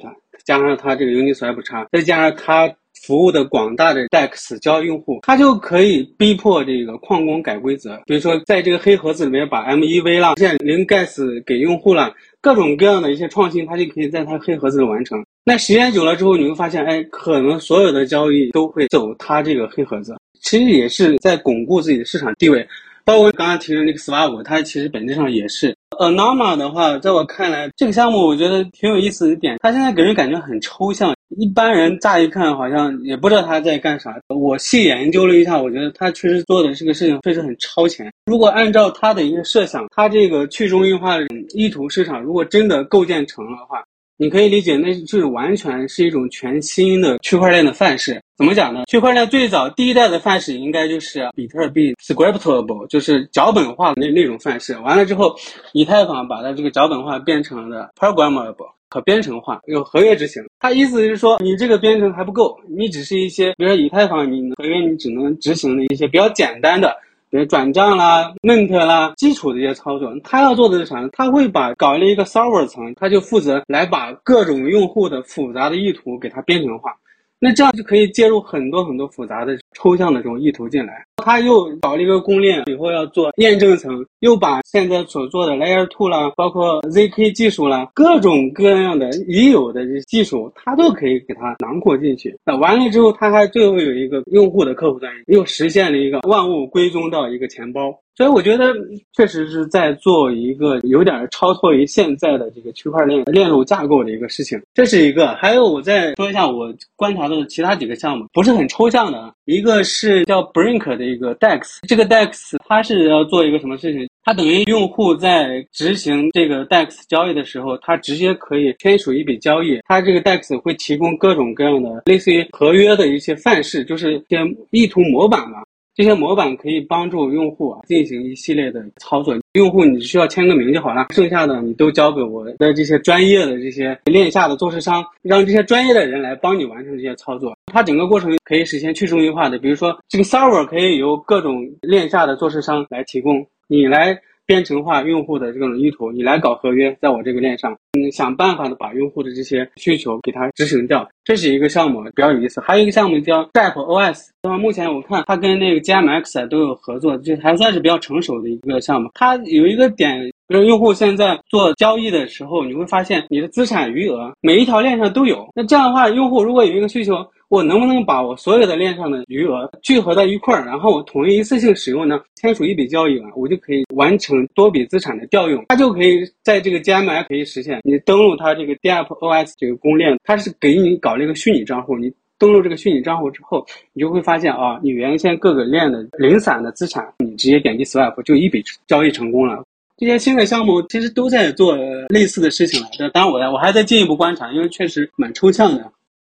加上它这个 Uniswap 叉，再加上它服务的广大的 DEX 交易用户，它就可以逼迫这个矿工改规则。比如说，在这个黑盒子里面把 MEV 啦、现零 Gas 给用户了，各种各样的一些创新，它就可以在它黑盒子里完成。那时间久了之后，你会发现，哎，可能所有的交易都会走它这个黑盒子，其实也是在巩固自己的市场地位。包括刚刚提的那个 Swap，它其实本质上也是。Anoma 的话，在我看来，这个项目我觉得挺有意思的点，它现在给人感觉很抽象，一般人乍一看好像也不知道他在干啥。我细研究了一下，我觉得他确实做的这个事情确实很超前。如果按照他的一个设想，他这个去中心化的意图市场，如果真的构建成了的话，你可以理解，那就是完全是一种全新的区块链的范式。怎么讲呢？区块链最早第一代的范式应该就是比特币 scriptable，就是脚本化的那那种范式。完了之后，以太坊把它这个脚本化变成了 programmable，可编程化，有合约执行。它意思是说，你这个编程还不够，你只是一些，比如说以太坊，你合约你只能执行的一些比较简单的。比如转账啦、mint 啦，基础的一些操作，他要做的是啥呢？他会把搞了一个 server 层，他就负责来把各种用户的复杂的意图给它编程化。那这样就可以接入很多很多复杂的抽象的这种意图进来。他又搞了一个公链，以后要做验证层，又把现在所做的 Layer Two 啦，包括 ZK 技术啦，各种各样的已有的技术，他都可以给它囊括进去。那完了之后，他还最后有一个用户的客户端，又实现了一个万物归宗到一个钱包。所以我觉得确实是在做一个有点超脱于现在的这个区块链链路架构的一个事情，这是一个。还有我再说一下我观察的其他几个项目，不是很抽象的。一个是叫 Brink 的一个 DEX，这个 DEX 它是要做一个什么事情？它等于用户在执行这个 DEX 交易的时候，它直接可以签署一笔交易。它这个 DEX 会提供各种各样的类似于合约的一些范式，就是一些意图模板嘛。这些模板可以帮助用户啊进行一系列的操作。用户你需要签个名就好了，剩下的你都交给我的这些专业的这些链下的做市商，让这些专业的人来帮你完成这些操作。它整个过程可以实现去中心化的，比如说这个 server 可以由各种链下的做市商来提供，你来。编程化用户的这种意图，你来搞合约，在我这个链上，嗯，想办法的把用户的这些需求给它执行掉，这是一个项目，比较有意思。还有一个项目叫 Zap OS，那么目前我看它跟那个 GMX 都有合作，就还算是比较成熟的一个项目。它有一个点，比如用户现在做交易的时候，你会发现你的资产余额每一条链上都有。那这样的话，用户如果有一个需求，我能不能把我所有的链上的余额聚合到一块儿，然后我统一一次性使用呢？签署一笔交易完，我就可以完成多笔资产的调用。它就可以在这个 G M I 可以实现。你登录它这个 DAPOS 这个公链，它是给你搞了一个虚拟账户。你登录这个虚拟账户之后，你就会发现啊，你原先各个链的零散的资产，你直接点击 Swap 就一笔交易成功了。这些新的项目其实都在做类似的事情了。当然，我我还在进一步观察，因为确实蛮抽象的。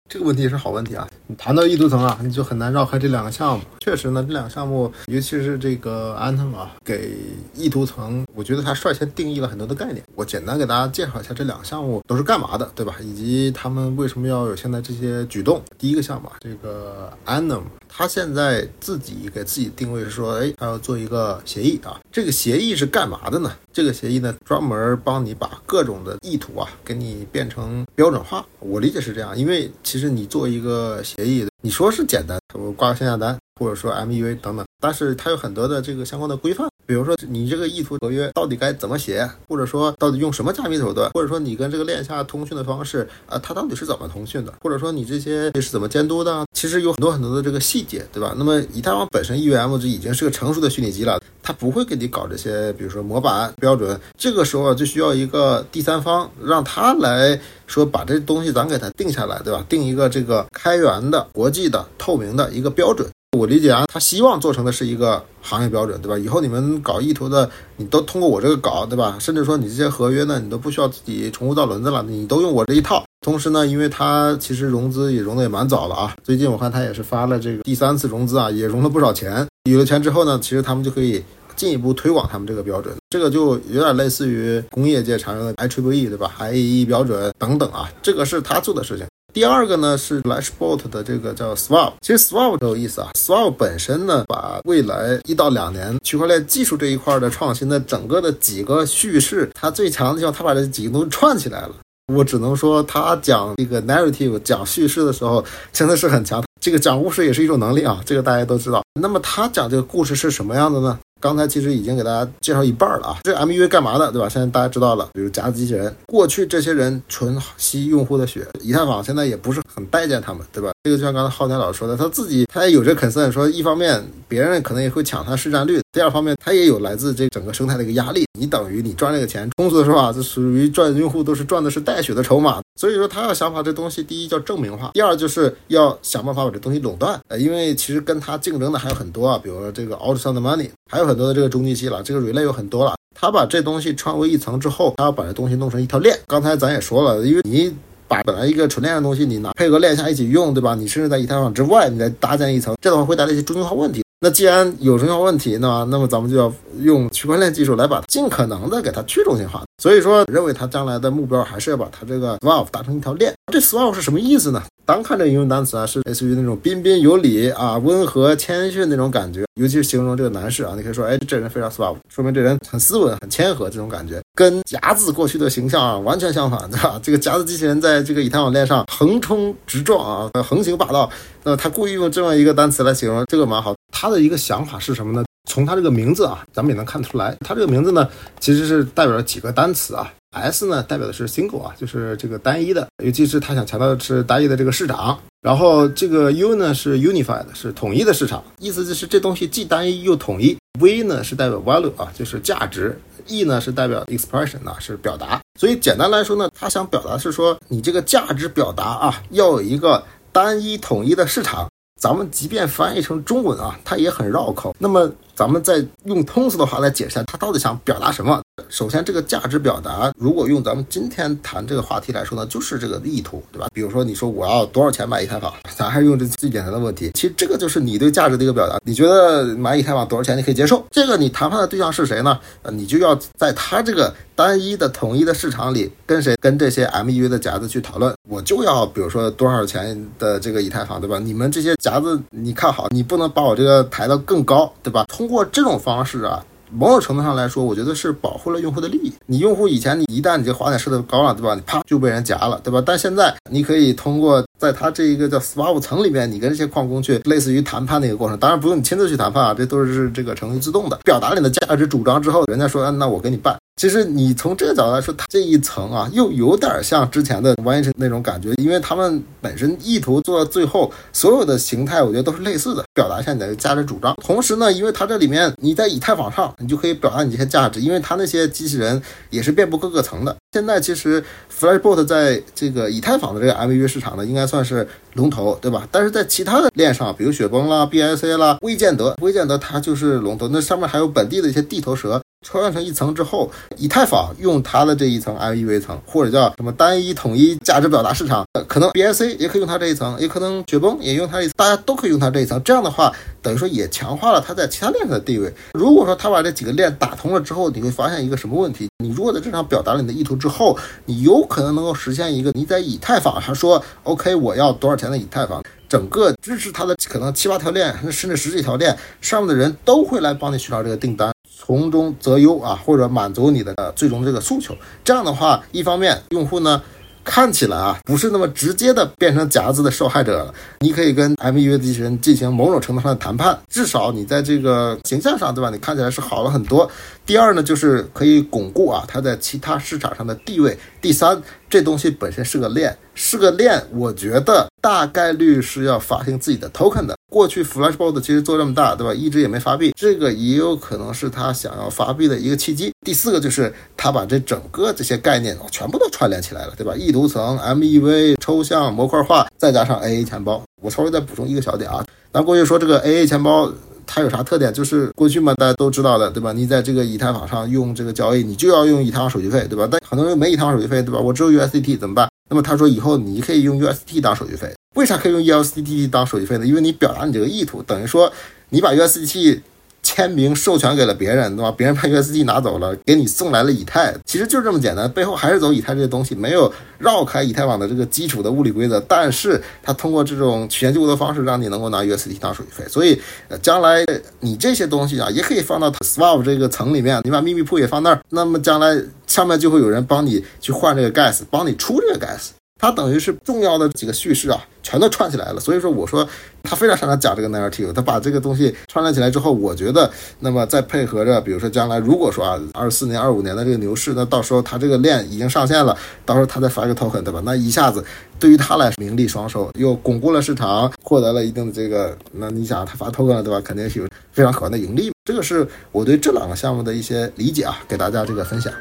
这个问题是好问题啊！你谈到意图层啊，你就很难绕开这两个项目。确实呢，这两个项目，尤其是这个安藤啊，给意图层，我觉得他率先定义了很多的概念。我简单给大家介绍一下这两个项目都是干嘛的，对吧？以及他们为什么要有现在这些举动。第一个项目，这个 Anom，他现在自己给自己定位是说，哎，他要做一个协议啊。这个协议是干嘛的呢？这个协议呢，专门帮你把各种的意图啊，给你变成标准化。我理解是这样，因为其其实你做一个协议，你说是简单，我挂个线下单，或者说 MEV 等等，但是它有很多的这个相关的规范。比如说，你这个意图合约到底该怎么写，或者说到底用什么加密手段，或者说你跟这个链下通讯的方式，啊，它到底是怎么通讯的，或者说你这些是怎么监督的？其实有很多很多的这个细节，对吧？那么以太坊本身 EVM 就已经是个成熟的虚拟机了，它不会给你搞这些，比如说模板标准。这个时候就需要一个第三方，让他来说把这东西咱给它定下来，对吧？定一个这个开源的、国际的、透明的一个标准。我理解啊，他希望做成的是一个行业标准，对吧？以后你们搞意图的，你都通过我这个搞，对吧？甚至说你这些合约呢，你都不需要自己重复造轮子了，你都用我这一套。同时呢，因为他其实融资也融的也蛮早了啊，最近我看他也是发了这个第三次融资啊，也融了不少钱。有了钱之后呢，其实他们就可以进一步推广他们这个标准，这个就有点类似于工业界常用的 IEEE 对吧？IEEE 标准等等啊，这个是他做的事情。第二个呢是 Lashbot 的这个叫 Swap，其实 Swap 很有意思啊。Swap 本身呢，把未来一到两年区块链技术这一块的创新的整个的几个叙事，它最强的地方，它把这几个东西串起来了。我只能说，他讲这个 narrative 讲叙事的时候，真的是很强。这个讲故事也是一种能力啊，这个大家都知道。那么他讲这个故事是什么样的呢？刚才其实已经给大家介绍一半了啊，这 MUA 干嘛的，对吧？现在大家知道了，比如夹子机器人，过去这些人纯吸用户的血，以太坊现在也不是很待见他们，对吧？这个就像刚才浩天老师说的，他自己他也有这 concern，说一方面别人可能也会抢他市占率，第二方面它也有来自这整个生态的一个压力。你等于你赚这个钱，通俗的说法，这属于赚用户都是赚的是带血的筹码，所以说他要想把这东西，第一叫证明化，第二就是要想办法把这东西垄断。呃，因为其实跟他竞争的还有很多啊，比如说这个 o u t s o u n d Money，还有很多的这个中继器了，这个 relay 有很多了。他把这东西穿为一层之后，他要把这东西弄成一条链。刚才咱也说了，因为你把本来一个纯链的东西，你拿配合链下一起用，对吧？你甚至在以太坊之外，你再搭建一层，这的话会带来一些中心化问题。那既然有重要问题，那那么咱们就要用区块链技术来把尽可能的给它去中心化。所以说，认为它将来的目标还是要把它这个 swap 搭成一条链。这 swap 是什么意思呢？单看这英文单词啊，是类似于那种彬彬有礼啊、温和谦逊那种感觉，尤其是形容这个男士啊，你可以说，哎，这人非常 swap，说明这人很斯文、很谦和这种感觉，跟夹子过去的形象啊完全相反，对吧？这个夹子机器人在这个以太网链上横冲直撞啊，横行霸道。那他故意用这么一个单词来形容，这个蛮好。他的一个想法是什么呢？从他这个名字啊，咱们也能看出来，他这个名字呢，其实是代表了几个单词啊。S 呢，代表的是 single 啊，就是这个单一的，尤其是他想强调的是单一的这个市场。然后这个 U 呢是 unified，是统一的市场，意思就是这东西既单一又统一。V 呢是代表 value 啊，就是价值。E 呢是代表 expression 啊，是表达。所以简单来说呢，他想表达是说，你这个价值表达啊，要有一个单一统一的市场。咱们即便翻译成中文啊，它也很绕口。那么咱们再用通俗的话来解释，它到底想表达什么？首先，这个价值表达，如果用咱们今天谈这个话题来说呢，就是这个意图，对吧？比如说，你说我要多少钱买以太坊，咱还是用这最简单的问题。其实这个就是你对价值的一个表达。你觉得买以太坊多少钱你可以接受？这个你谈判的对象是谁呢？呃，你就要在他这个单一的统一的市场里，跟谁？跟这些 MUA 的夹子去讨论。我就要，比如说多少钱的这个以太坊，对吧？你们这些夹子，你看好，你不能把我这个抬到更高，对吧？通通过这种方式啊。某种程度上来说，我觉得是保护了用户的利益。你用户以前你一旦你这滑点设的高了，对吧？你啪就被人夹了，对吧？但现在你可以通过在它这一个叫 swap 层里面，你跟这些矿工去类似于谈判的一个过程。当然不用你亲自去谈判啊，这都是这个程序自动的。表达了你的价值主张之后，人家说，嗯，那我给你办。其实你从这个角度来说，它这一层啊，又有点像之前的 o n 那种感觉，因为他们本身意图做到最后，所有的形态我觉得都是类似的，表达一下你的价值主张。同时呢，因为它这里面你在以太坊上，你就可以表达你这些价值，因为它那些机器人也是遍布各个层的。现在其实 Flashbot 在这个以太坊的这个 MVV 市场呢，应该算是龙头，对吧？但是在其他的链上，比如雪崩啦、BSC 啦、微建德、微建德它就是龙头，那上面还有本地的一些地头蛇。抽象成一层之后，以太坊用它的这一层 MEV 层，或者叫什么单一统一价值表达市场，可能 BSC 也可以用它这一层，也可能雪崩也用它一，大家都可以用它这一层。这样的话，等于说也强化了它在其他链上的地位。如果说它把这几个链打通了之后，你会发现一个什么问题？你如果在正常表达了你的意图之后，你有可能能够实现一个你在以太坊上说 OK，我要多少钱的以太坊，整个支持它的可能七八条链，甚至十几条链上面的人都会来帮你寻找这个订单。从中择优啊，或者满足你的最终这个诉求。这样的话，一方面用户呢看起来啊不是那么直接的变成夹子的受害者了，你可以跟 MUA 机器人进行某种程度上的谈判，至少你在这个形象上，对吧？你看起来是好了很多。第二呢，就是可以巩固啊它在其他市场上的地位。第三，这东西本身是个链，是个链，我觉得大概率是要发行自己的 token 的。过去 Flashbolt 其实做这么大，对吧？一直也没发币，这个也有可能是他想要发币的一个契机。第四个就是他把这整个这些概念全部都串联起来了，对吧？意图层、MEV、抽象、模块化，再加上 AA 钱包。我稍微再补充一个小点啊，咱过去说这个 AA 钱包。它有啥特点？就是过去嘛，大家都知道的，对吧？你在这个以太坊上用这个交易，你就要用以太坊手续费，对吧？但很多人没以太坊手续费，对吧？我只有 USDT 怎么办？那么他说以后你可以用 USDT 当手续费，为啥可以用 USDT 当手续费呢？因为你表达你这个意图，等于说你把 USDT。签名授权给了别人，对吧？别人把 USD 拿走了，给你送来了以太，其实就是这么简单。背后还是走以太这些东西，没有绕开以太网的这个基础的物理规则。但是它通过这种曲线救国的方式，让你能够拿 USD 当手续费。所以，呃，将来你这些东西啊，也可以放到 Swap 这个层里面，你把秘密铺也放那儿，那么将来上面就会有人帮你去换这个 Gas，帮你出这个 Gas。它等于是重要的几个叙事啊，全都串起来了。所以说，我说他非常擅长讲这个 narrative。他把这个东西串联起来之后，我觉得，那么再配合着，比如说将来如果说啊，二四年、二五年的这个牛市，那到时候他这个链已经上线了，到时候他再发个 token，对吧？那一下子对于他来说名利双收，又巩固了市场，获得了一定的这个，那你想他发 token 了，对吧？肯定是有非常可观的盈利。这个是我对这两个项目的一些理解啊，给大家这个分享。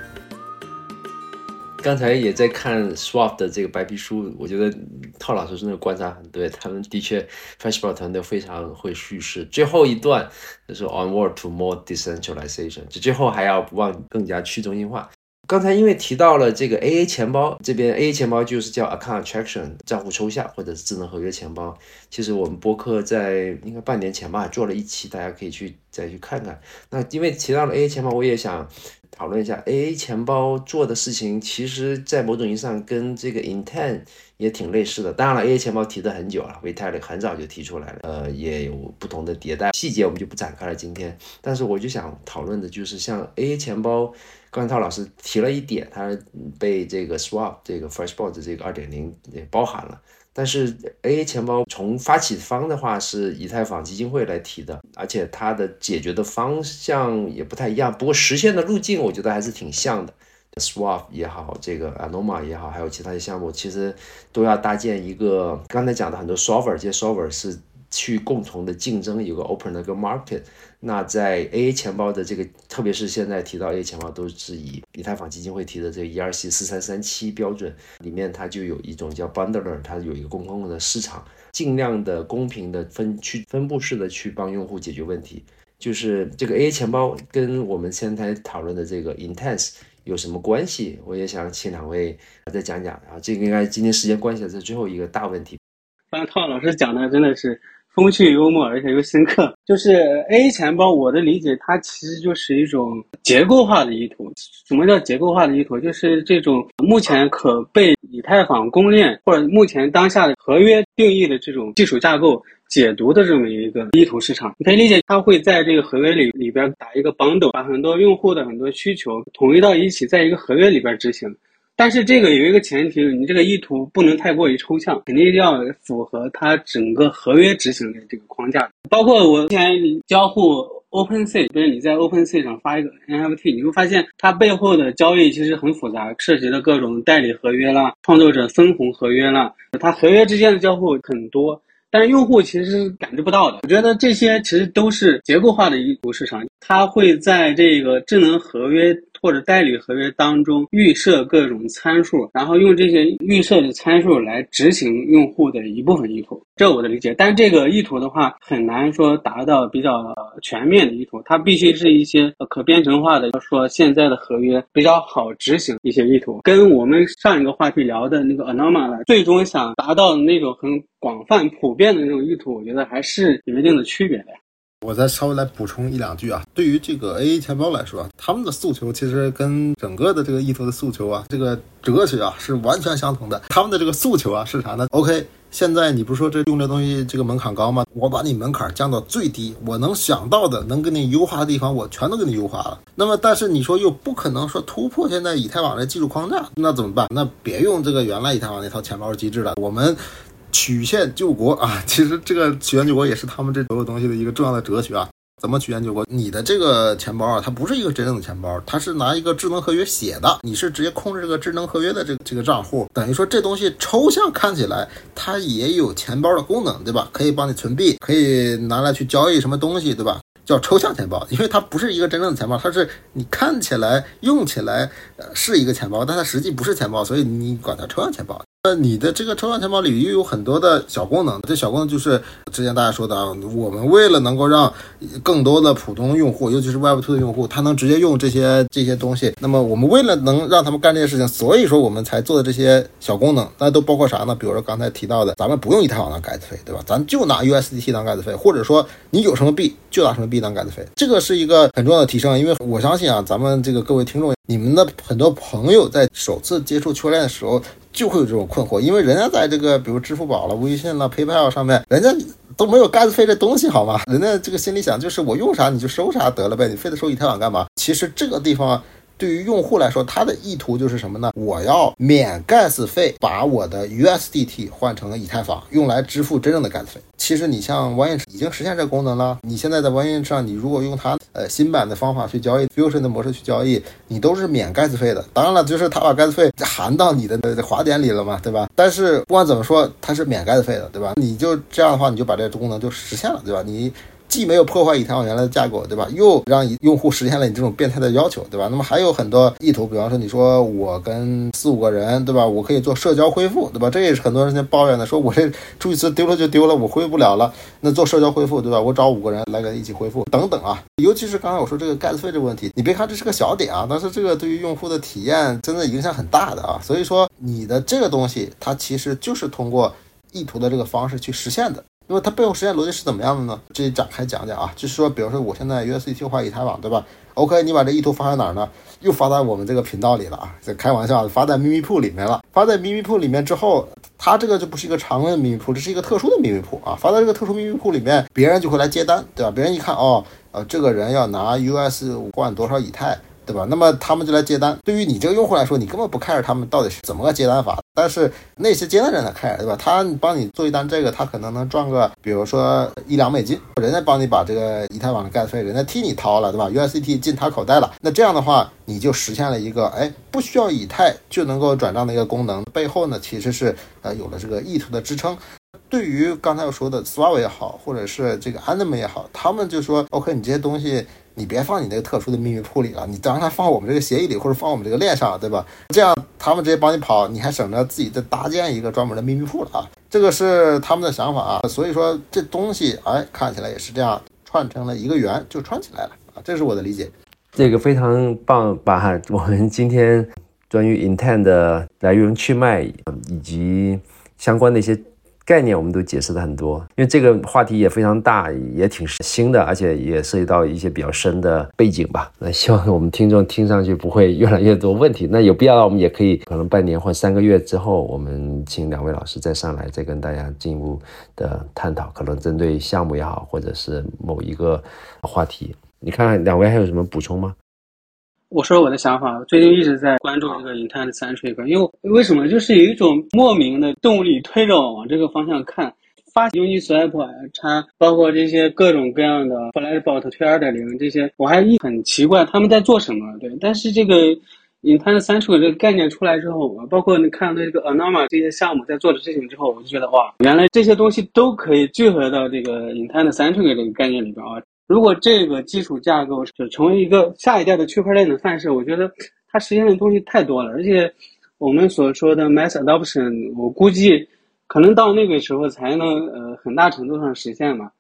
刚才也在看 Swap 的这个白皮书，我觉得套老师真的观察很对，他们的确 Freshbot 团队非常会叙事。最后一段就是 Onward to more decentralization，就最后还要不忘更加去中心化。刚才因为提到了这个 AA 钱包，这边 AA 钱包就是叫 Account Attraction 账户抽象或者是智能合约钱包。其实我们播客在应该半年前吧做了一期，大家可以去再去看看。那因为提到了 AA 钱包，我也想。讨论一下 AA 钱包做的事情，其实，在某种意义上跟这个 Intent 也挺类似的。当然了，AA 钱包提的很久了，Vitalik 很早就提出来了，呃，也有不同的迭代，细节我们就不展开了。今天，但是我就想讨论的就是，像 AA 钱包，刚才涛老师提了一点，它被这个 Swap 这个 Freshbot 这个二点零也包含了。但是 AA 钱包从发起方的话是以太坊基金会来提的，而且它的解决的方向也不太一样，不过实现的路径我觉得还是挺像的。Swap 也好，这个 Anoma 也好，还有其他的项目，其实都要搭建一个刚才讲的很多 Solver，这些 Solver 是。去共同的竞争，有个 open 的个 market。那在 AA 钱包的这个，特别是现在提到 AA 钱包，都是以以太坊基金会提的这个 ERC 四三三七标准里面，它就有一种叫 bundler，它有一个公共的市场，尽量的公平的分区分布式的去帮用户解决问题。就是这个 AA 钱包跟我们现在讨论的这个 Intense 有什么关系？我也想请两位再讲讲啊。这个应该今天时间关系，这最后一个大问题。刚才涛老师讲的真的是。风趣幽默，而且又深刻。就是 A 钱包，我的理解，它其实就是一种结构化的意图。什么叫结构化的意图？就是这种目前可被以太坊公链或者目前当下的合约定义的这种技术架构解读的这么一个意图市场。你可以理解，它会在这个合约里里边打一个 bundle，把很多用户的很多需求统一到一起，在一个合约里边执行。但是这个有一个前提，你这个意图不能太过于抽象，肯定要符合它整个合约执行的这个框架。包括我之前交互 OpenSea，就是你在 OpenSea 上发一个 NFT，你会发现它背后的交易其实很复杂，涉及的各种代理合约啦、创作者分红合约啦，它合约之间的交互很多，但是用户其实是感知不到的。我觉得这些其实都是结构化的意图市场，它会在这个智能合约。或者代理合约当中预设各种参数，然后用这些预设的参数来执行用户的一部分意图，这我的理解。但这个意图的话，很难说达到比较全面的意图，它必须是一些可编程化的，说现在的合约比较好执行一些意图。跟我们上一个话题聊的那个 Anoma 最终想达到的那种很广泛普遍的那种意图，我觉得还是有一定的区别的。我再稍微来补充一两句啊，对于这个 AA 钱包来说，他们的诉求其实跟整个的这个意图的诉求啊，这个哲学啊是完全相同的。他们的这个诉求啊是啥呢？OK，现在你不是说这用这东西这个门槛高吗？我把你门槛降到最低，我能想到的能给你优化的地方，我全都给你优化了。那么，但是你说又不可能说突破现在以太网的技术框架，那怎么办？那别用这个原来以太网那套钱包机制了，我们。曲线救国 啊，其实这个曲线救国也是他们这所有东西的一个重要的哲学啊。怎么曲线救国？你的这个钱包啊，它不是一个真正的钱包，它是拿一个智能合约写的，你是直接控制这个智能合约的这这个账户，等于说这东西抽象看起来它也有钱包的功能，对吧？可以帮你存币，可以拿来去交易什么东西，对吧？叫抽象钱包，因为它不是一个真正的钱包，它是你看起来用起来呃是一个钱包，但它实际不是钱包，所以你管它抽象钱包。那你的这个超强钱包里又有很多的小功能，这小功能就是之前大家说的啊，我们为了能够让更多的普通用户，尤其是 Web2 的用户，他能直接用这些这些东西，那么我们为了能让他们干这些事情，所以说我们才做的这些小功能，那都包括啥呢？比如说刚才提到的，咱们不用以太坊当盖子费，对吧？咱就拿 USDT 当盖子费，或者说你有什么币就拿什么币当盖子费，这个是一个很重要的提升，因为我相信啊，咱们这个各位听众，你们的很多朋友在首次接触区块链的时候。就会有这种困惑，因为人家在这个比如支付宝了、微信了、PayPal 上面，人家都没有 gas 费这东西，好吗？人家这个心里想就是我用啥你就收啥得了呗，你非得收以太坊干嘛？其实这个地方。对于用户来说，他的意图就是什么呢？我要免 gas 费，把我的 USDT 换成以太坊，用来支付真正的 gas 费。其实你像 One Inch 已经实现这个功能了。你现在在 One Inch 上，你如果用它呃新版的方法去交易，Fusion 的模式去交易，你都是免 gas 费的。当然了，就是他把 gas 费含到你的滑点里了嘛，对吧？但是不管怎么说，它是免 gas 费的，对吧？你就这样的话，你就把这个功能就实现了，对吧？你。既没有破坏以太坊原来的架构，对吧？又让用户实现了你这种变态的要求，对吧？那么还有很多意图，比方说你说我跟四五个人，对吧？我可以做社交恢复，对吧？这也是很多人在抱怨的，说我这注意词丢了就丢了，我恢复不了了。那做社交恢复，对吧？我找五个人来给他一起恢复，等等啊。尤其是刚才我说这个盖子费这个问题，你别看这是个小点啊，但是这个对于用户的体验真的影响很大的啊。所以说你的这个东西，它其实就是通过意图的这个方式去实现的。那么它背后实现逻辑是怎么样的呢？这里展开讲讲啊，就是说，比如说我现在 USDT 换以太网，对吧？OK，你把这意图发在哪儿呢？又发在我们这个频道里了啊，在开玩笑，发在秘密铺里面了。发在秘密铺里面之后，它这个就不是一个常规的秘密铺，这是一个特殊的秘密铺啊。发在这个特殊秘密铺里面，别人就会来接单，对吧？别人一看，哦，呃，这个人要拿 US 换多少以太。对吧？那么他们就来接单。对于你这个用户来说，你根本不 care 他们到底是怎么个接单法。但是那些接单人来 care，对吧？他帮你做一单这个，他可能能赚个，比如说一两美金。人家帮你把这个以太坊的 gas 费，人家替你掏了，对吧？USDT 进他口袋了。那这样的话，你就实现了一个，哎，不需要以太就能够转账的一个功能。背后呢，其实是呃有了这个意图的支撑。对于刚才我说的 Swap 也好，或者是这个 Anom 也好，他们就说 OK，你这些东西。你别放你那个特殊的秘密库里了，你让它放我们这个协议里，或者放我们这个链上，对吧？这样他们直接帮你跑，你还省着自己再搭建一个专门的秘密库了啊！这个是他们的想法啊，所以说这东西哎看起来也是这样串成了一个圆就串起来了啊，这是我的理解。这个非常棒，把我们今天关于 Intent 的来源去脉以及相关的一些。概念我们都解释的很多，因为这个话题也非常大，也挺新的，而且也涉及到一些比较深的背景吧。那希望我们听众听上去不会越来越多问题。那有必要，我们也可以可能半年或三个月之后，我们请两位老师再上来，再跟大家进一步的探讨，可能针对项目也好，或者是某一个话题。你看两位还有什么补充吗？我说我的想法，最近一直在关注这个 Intent Centric，因为为什么就是有一种莫名的动力推着我往这个方向看。发 Uniswap 它包括这些各种各样的 Flashbot 推二点零这些，我还一很奇怪他们在做什么。对，但是这个 Intent Centric 这个概念出来之后，包括你看到这个 Anoma 这些项目在做的事情之后，我就觉得哇，原来这些东西都可以聚合到这个 Intent Centric 这个概念里边啊。如果这个基础架构是成为一个下一代的区块链的范式，我觉得它实现的东西太多了，而且我们所说的 mass adoption，我估计可能到那个时候才能呃很大程度上实现吧。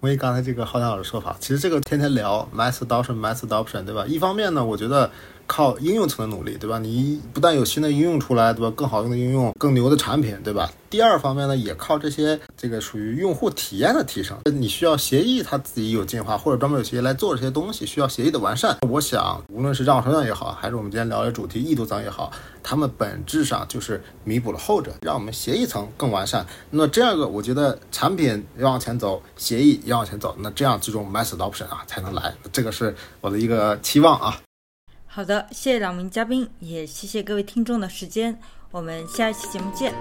同意刚才这个浩天老师说法，其实这个天天聊 mass adoption，mass adoption，对吧？一方面呢，我觉得。靠应用层的努力，对吧？你不但有新的应用出来，对吧？更好用的应用，更牛的产品，对吧？第二方面呢，也靠这些这个属于用户体验的提升。你需要协议它自己有进化，或者专门有协议来做这些东西，需要协议的完善。我想，无论是账户也好，还是我们今天聊的主题意图层也好，他们本质上就是弥补了后者，让我们协议层更完善。那这样个，我觉得产品要往前走，协议要往前走，那这样这种 mass adoption 啊才能来。这个是我的一个期望啊。好的，谢谢两名嘉宾，也谢谢各位听众的时间，我们下一期节目见。